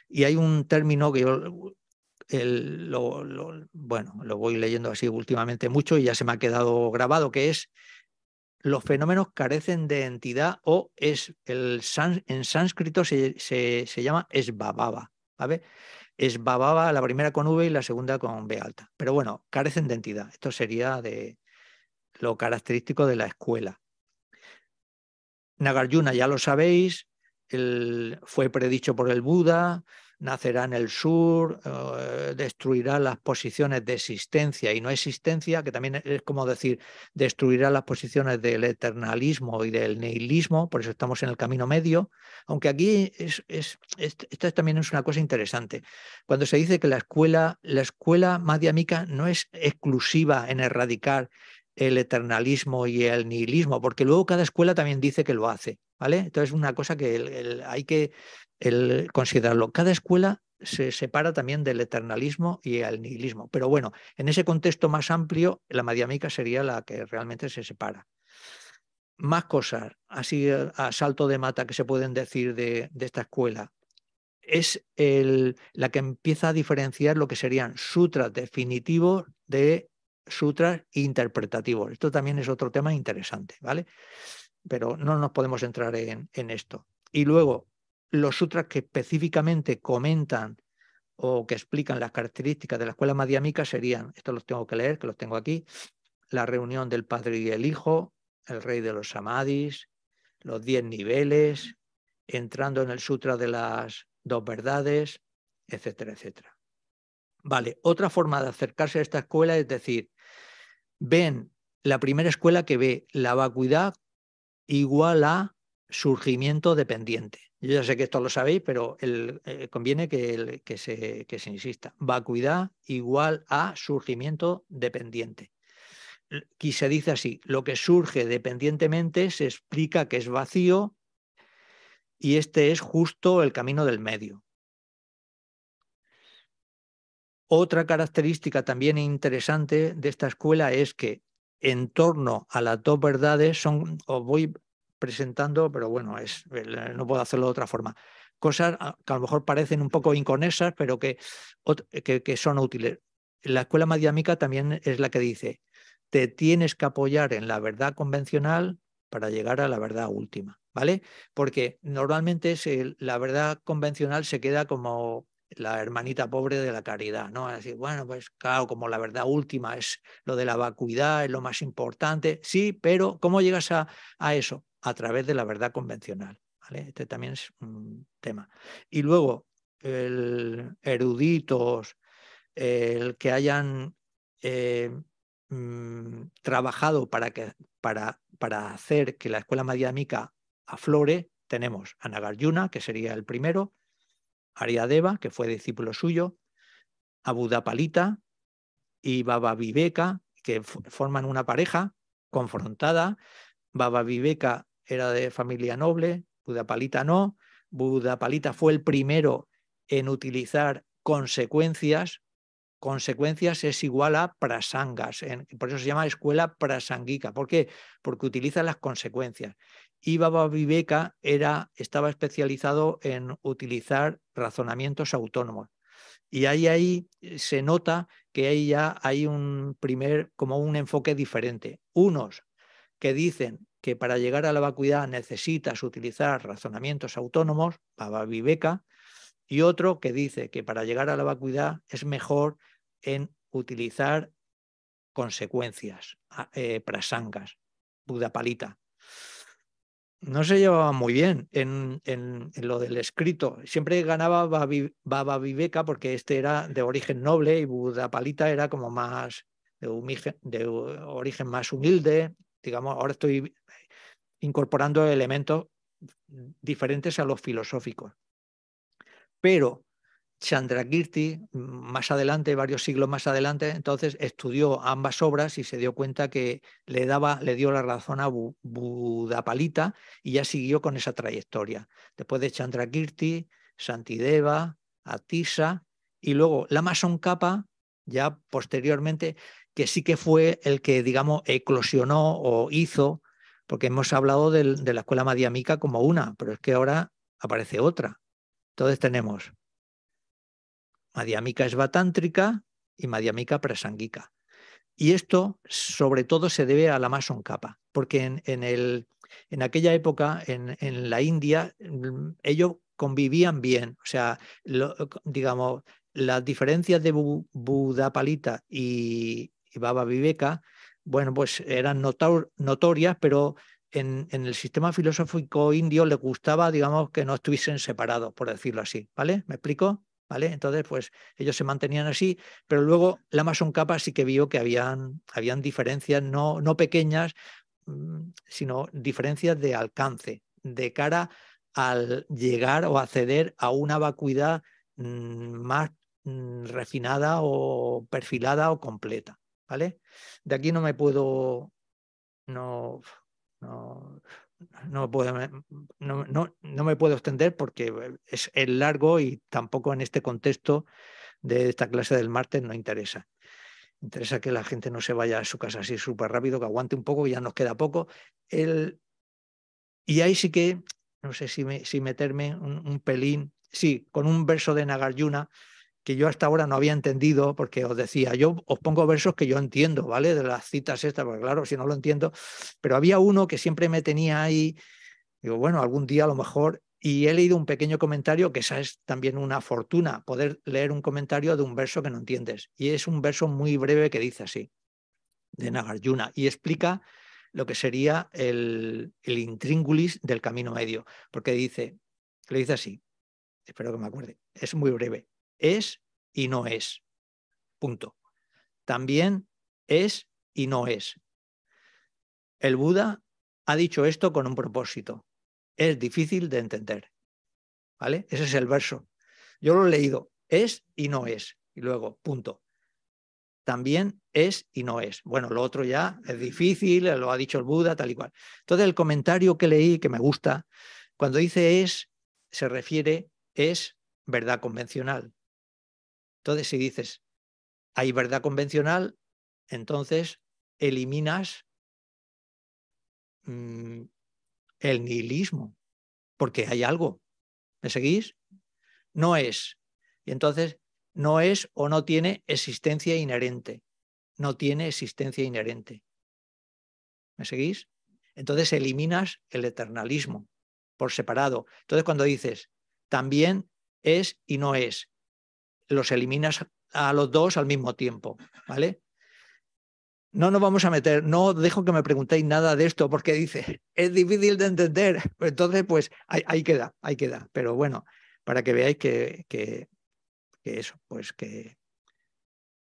Y hay un término que yo lo, bueno, lo voy leyendo así últimamente mucho y ya se me ha quedado grabado, que es los fenómenos carecen de entidad o es el en sánscrito se, se, se llama esbababa, ¿vale? Esbababa la primera con V y la segunda con B alta. Pero bueno, carecen de entidad. Esto sería de lo característico de la escuela. Nagarjuna, ya lo sabéis, fue predicho por el Buda, nacerá en el sur, eh, destruirá las posiciones de existencia y no existencia, que también es como decir, destruirá las posiciones del eternalismo y del nihilismo, por eso estamos en el camino medio, aunque aquí es, es, también es una cosa interesante. Cuando se dice que la escuela, la escuela madhyamika no es exclusiva en erradicar el eternalismo y el nihilismo, porque luego cada escuela también dice que lo hace, ¿vale? Entonces es una cosa que hay que considerarlo. Cada escuela se separa también del eternalismo y el nihilismo. Pero bueno, en ese contexto más amplio, la madiámica sería la que realmente se separa. Más cosas, así a salto de mata que se pueden decir de, esta escuela. Es el, la que empieza a diferenciar lo que serían sutras definitivos de sutras interpretativos. Esto también es otro tema interesante, ¿vale? Pero no nos podemos entrar en, en esto. Y luego, los sutras que específicamente comentan o que explican las características de la escuela madhyamika serían, estos los tengo que leer, que los tengo aquí, la reunión del padre y el hijo, el rey de los samadhis, los diez niveles, entrando en el sutra de las dos verdades, etcétera, etcétera. Vale, otra forma de acercarse a esta escuela es decir, ven la primera escuela que ve la vacuidad igual a surgimiento dependiente. Yo ya sé que esto lo sabéis, pero eh, conviene que, se, que se insista. Vacuidad igual a surgimiento dependiente. Aquí se dice así, lo que surge dependientemente se explica que es vacío y este es justo el camino del medio. Otra característica también interesante de esta escuela es que en torno a las dos verdades son, os voy presentando, pero bueno, es, no puedo hacerlo de otra forma. Cosas que a lo mejor parecen un poco inconexas, pero que, que, son útiles. La escuela madiámica también es la que dice, te tienes que apoyar en la verdad convencional para llegar a la verdad última, ¿vale? Porque normalmente la verdad convencional se queda como la hermanita pobre de la caridad, ¿no? Así, bueno, pues claro, como la verdad última es lo de la vacuidad, es lo más importante, sí, pero ¿cómo llegas a, a eso? a través de la verdad convencional. Este también es un tema. Y luego, el eruditos, el que hayan eh, mm, trabajado para, que, para, para, hacer que la escuela madhyamika aflore, tenemos a Nagarjuna, que sería el primero, Ariadeva, que fue discípulo suyo, a Budapalita y Baba Viveka, que forman una pareja confrontada. Baba Viveka era de familia noble, Budapalita no. Budapalita fue el primero en utilizar consecuencias. Consecuencias es igual a prasangas, por eso se llama escuela prasanguica. ¿Por qué? Porque utiliza las consecuencias. Y Baba Viveka era, estaba especializado en utilizar razonamientos autónomos. Y ahí, ahí se nota que ahí ya hay un primer, como un enfoque diferente. Unos que dicen que para llegar a la vacuidad necesitas utilizar razonamientos autónomos, Baba Viveka, y otro que dice que para llegar a la vacuidad es mejor en utilizar consecuencias, eh, prasangas, Budapalita. No se llevaba muy bien en, lo del escrito. Siempre ganaba Baba Viveka porque este era de origen noble y Budapalita era como más de, de origen más humilde. Digamos, ahora estoy incorporando elementos diferentes a los filosóficos. Pero Chandrakirti, más adelante, varios siglos más adelante, entonces estudió ambas obras y se dio cuenta que le, daba, le dio la razón a Budapalita y ya siguió con esa trayectoria. Después de Chandrakirti, Santideva, Atisa y luego Lama Kappa, ya posteriormente, que sí que fue el que, digamos, eclosionó o hizo, porque hemos hablado de la escuela madiamica como una, pero es que ahora aparece otra. Entonces tenemos Madhyamika esvatántrica y Madhyamika prasanguica. Y esto, sobre todo, se debe a la Mason Kappa, porque en, el, en aquella época, en, en, la India, mm, ellos convivían bien. O sea, digamos, las diferencias de Budapalita y, Baba Viveka, bueno, pues eran notorias, pero en, en, el sistema filosófico indio le gustaba, digamos, que no estuviesen separados, por decirlo así. ¿Vale? ¿Me explico? ¿Vale? Entonces, pues ellos se mantenían así, pero luego la Mason Kappa sí que vio que habían, habían diferencias no, no pequeñas, mm, sino diferencias de alcance, de cara al llegar o acceder a una vacuidad mm, más mm, refinada o perfilada o completa, ¿vale? De aquí no me puedo, no, no, no, puedo, no, no, me puedo extender porque es, largo y tampoco en este contexto de esta clase del martes no interesa. Interesa que la gente no se vaya a su casa así súper rápido, que aguante un poco, ya nos queda poco. El, y ahí sí que, no sé si, si meterme un, un, pelín, sí, con un verso de Nagarjuna que yo hasta ahora no había entendido, porque os decía, yo os pongo versos que yo entiendo, ¿vale? De las citas estas, porque claro, si no lo entiendo, pero había uno que siempre me tenía ahí, digo, bueno, algún día a lo mejor, y he leído un pequeño comentario, que esa es también una fortuna, poder leer un comentario de un verso que no entiendes. Y es un verso muy breve que dice así, de Nagarjuna, y explica lo que sería el, el intríngulis del camino medio, porque dice, le dice así, espero que me acuerde, es muy breve es y no es. Punto. También es y no es. El Buda ha dicho esto con un propósito. Es difícil de entender. ¿Vale? Ese es el verso. Yo lo he leído. Es y no es. Y luego, punto. También es y no es. Bueno, lo otro ya es difícil, lo ha dicho el Buda, tal y cual. Entonces, el comentario que leí, que me gusta, cuando dice es, se refiere, es verdad convencional. Entonces, si dices, hay verdad convencional, entonces eliminas mm, el nihilismo, porque hay algo. ¿Me seguís? No es. Y entonces, no es o no tiene existencia inherente. No tiene existencia inherente. ¿Me seguís? Entonces eliminas el eternalismo por separado. Entonces, cuando dices, también es y no es, los eliminas a los dos al mismo tiempo, ¿vale? No nos vamos a meter, no dejo que me preguntéis nada de esto porque dice, es difícil de entender. Entonces, pues ahí, queda, ahí queda. Pero bueno, para que veáis que, que, eso, pues que,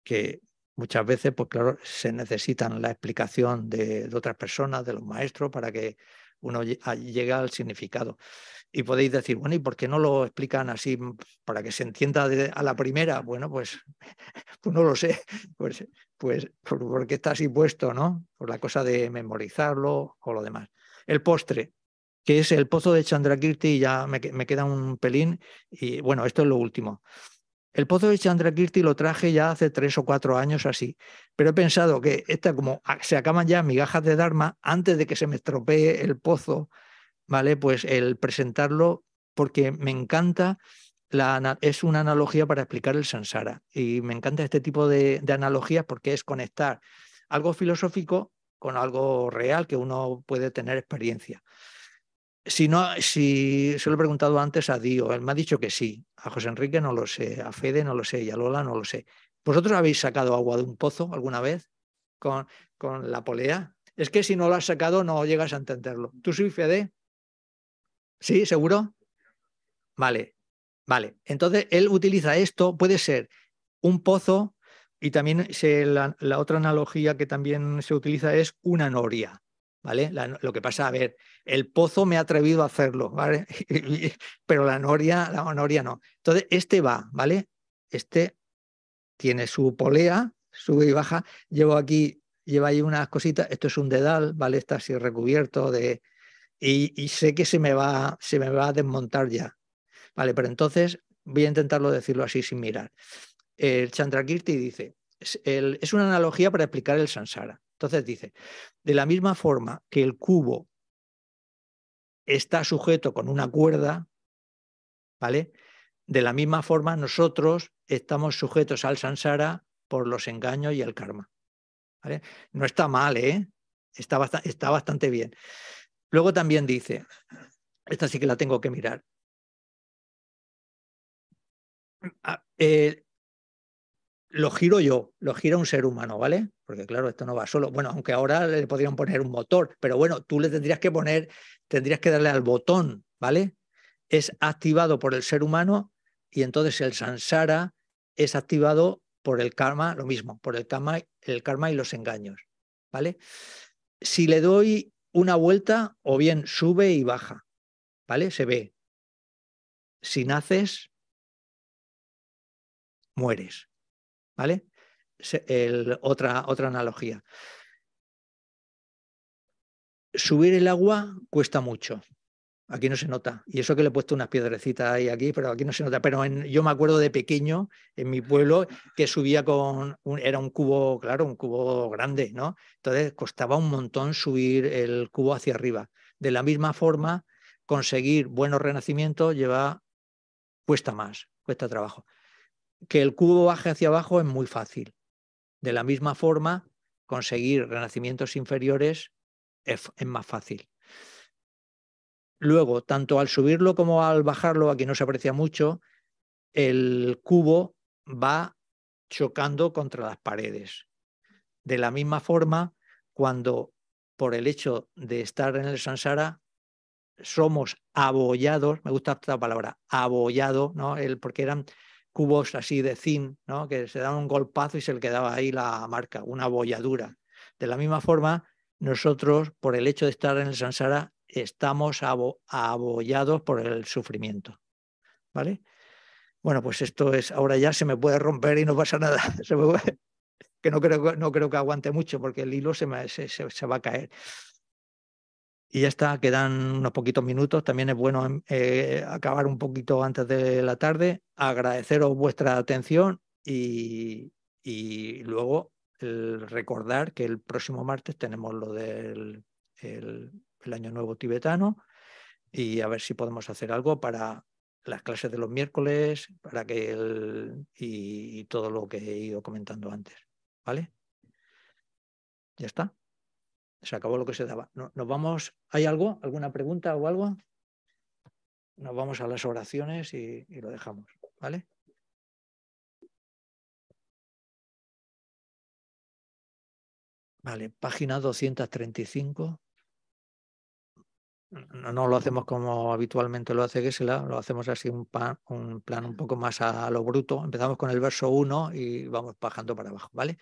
que muchas veces, pues claro, se necesitan la explicación de, de otras personas, de los maestros, para que uno llegue al significado y podéis decir, bueno, ¿y por qué no lo explican así para que se entienda a la primera? Bueno, pues, pues no lo sé, pues, pues porque está así puesto, ¿no? Por la cosa de memorizarlo o lo demás. El postre, que es el pozo de Chandrakirti, ya me, me queda un pelín, y bueno, esto es lo último. El pozo de Chandrakirti lo traje ya hace tres o cuatro años así, pero he pensado que esta, como se acaban ya migajas de Dharma, antes de que se me estropee el pozo, ¿vale? Pues el presentarlo porque me encanta, la, es una analogía para explicar el samsara y me encanta este tipo de, analogías porque es conectar algo filosófico con algo real que uno puede tener experiencia. Si no, si se lo he preguntado antes a Dio, él me ha dicho que sí. A José Enrique no lo sé, a Fede no lo sé y a Lola no lo sé. ¿Vosotros habéis sacado agua de un pozo alguna vez? con, con la polea. Es que si no lo has sacado no llegas a entenderlo. ¿Tú sí, Fede? ¿Sí? ¿Seguro? Vale, vale. Entonces él utiliza esto, puede ser un pozo y también la, otra analogía que también se utiliza es una noria. ¿Vale? lo que pasa, a ver, el pozo me ha atrevido a hacerlo, ¿vale? Pero la noria, la noria no. Entonces, este va, ¿vale? Este tiene su polea, sube y baja. Llevo aquí, lleva ahí unas cositas. Esto es un dedal, ¿vale? Está así recubierto de. Y, sé que se me, va, se me va a desmontar ya. Vale, pero entonces voy a intentarlo decirlo así sin mirar. El Chandrakirti dice: es, una analogía para explicar el samsara. Entonces dice: de la misma forma que el cubo está sujeto con una cuerda, ¿vale? De la misma forma, nosotros estamos sujetos al sansara por los engaños y el karma. No está mal, ¿eh? Está, está bastante bien. Luego también dice, esta sí que la tengo que mirar. Ah, eh, lo giro yo, lo gira un ser humano, ¿vale? Porque claro, esto no va solo. Bueno, aunque ahora le podrían poner un motor, pero bueno, tú le tendrías que poner, tendrías que darle al botón, ¿vale? Es activado por el ser humano y entonces el sansara es activado por el karma, lo mismo, por el karma, el karma y los engaños. ¿vale? Si le doy una vuelta, o bien sube y baja, ¿vale? Se ve. Si naces, mueres, ¿vale? otra, otra analogía. Subir el agua cuesta mucho, Aquí no se nota. Y eso que le he puesto unas piedrecitas ahí aquí, pero aquí no se nota. Pero yo me acuerdo de pequeño, en mi pueblo, que subía con, un, era un cubo, claro, un cubo grande, ¿no? Entonces costaba un montón subir el cubo hacia arriba. De la misma forma, conseguir buenos renacimientos lleva, cuesta más, cuesta trabajo. Que el cubo baje hacia abajo es muy fácil. De la misma forma, conseguir renacimientos inferiores es más fácil. Luego, tanto al subirlo como al bajarlo, aquí no se aprecia mucho, el cubo va chocando contra las paredes. De la misma forma, cuando por el hecho de estar en el sansara somos abollados, me gusta esta palabra, abollado, ¿no? El, porque eran cubos así de zinc, ¿no? que se daban un golpazo y se le quedaba ahí la marca, una abolladura. De la misma forma, nosotros, por el hecho de estar en el sansara, estamos abollados por el sufrimiento. ¿Vale? Bueno, pues esto es, ahora ya se me puede romper y no pasa nada. que no creo, no creo que aguante mucho porque el hilo se, se, va a caer. Y ya está, quedan unos poquitos minutos. También es bueno eh, acabar un poquito antes de la tarde. Agradeceros vuestra atención y, y luego recordar que el próximo martes tenemos lo del el Año Nuevo tibetano y a ver si podemos hacer algo para las clases de los miércoles, para que el, y, todo lo que he ido comentando antes. ¿Vale? Ya está. Se acabó lo que se daba. Nos vamos. ¿Hay algo? ¿Alguna pregunta o algo? Nos vamos a las oraciones y, lo dejamos. ¿Vale? Vale, página 235 no, lo hacemos como habitualmente lo hace Gesela, lo hacemos así un, un plan un poco más a, lo bruto. Empezamos con el verso 1 y vamos bajando para abajo, ¿vale?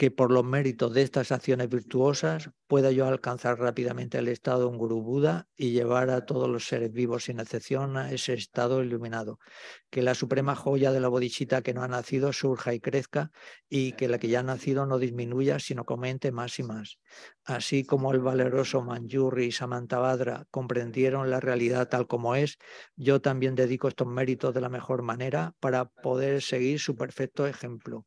Que por los méritos de estas acciones virtuosas pueda yo alcanzar rápidamente el estado de un Buda y llevar a todos los seres vivos sin excepción a ese estado iluminado. Que la suprema joya de la bodichita que no ha nacido surja y crezca y que la que ya ha nacido no disminuya sino comente más y más. Así como el valeroso Manjurri y Samantabhadra comprendieron la realidad tal como es, yo también dedico estos méritos de la mejor manera para poder seguir su perfecto ejemplo.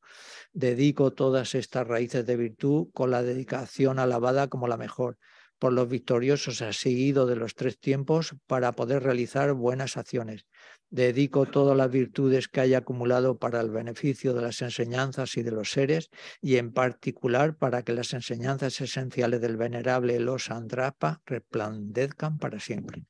Dedico todas estas raíces de virtud con la dedicación alabada como la mejor, por los victoriosos ha seguido de los tres tiempos para poder realizar buenas acciones. Dedico todas las virtudes que haya acumulado para el beneficio de las enseñanzas y de los seres y en particular para que las enseñanzas esenciales del venerable Los Andrapa resplandezcan para siempre.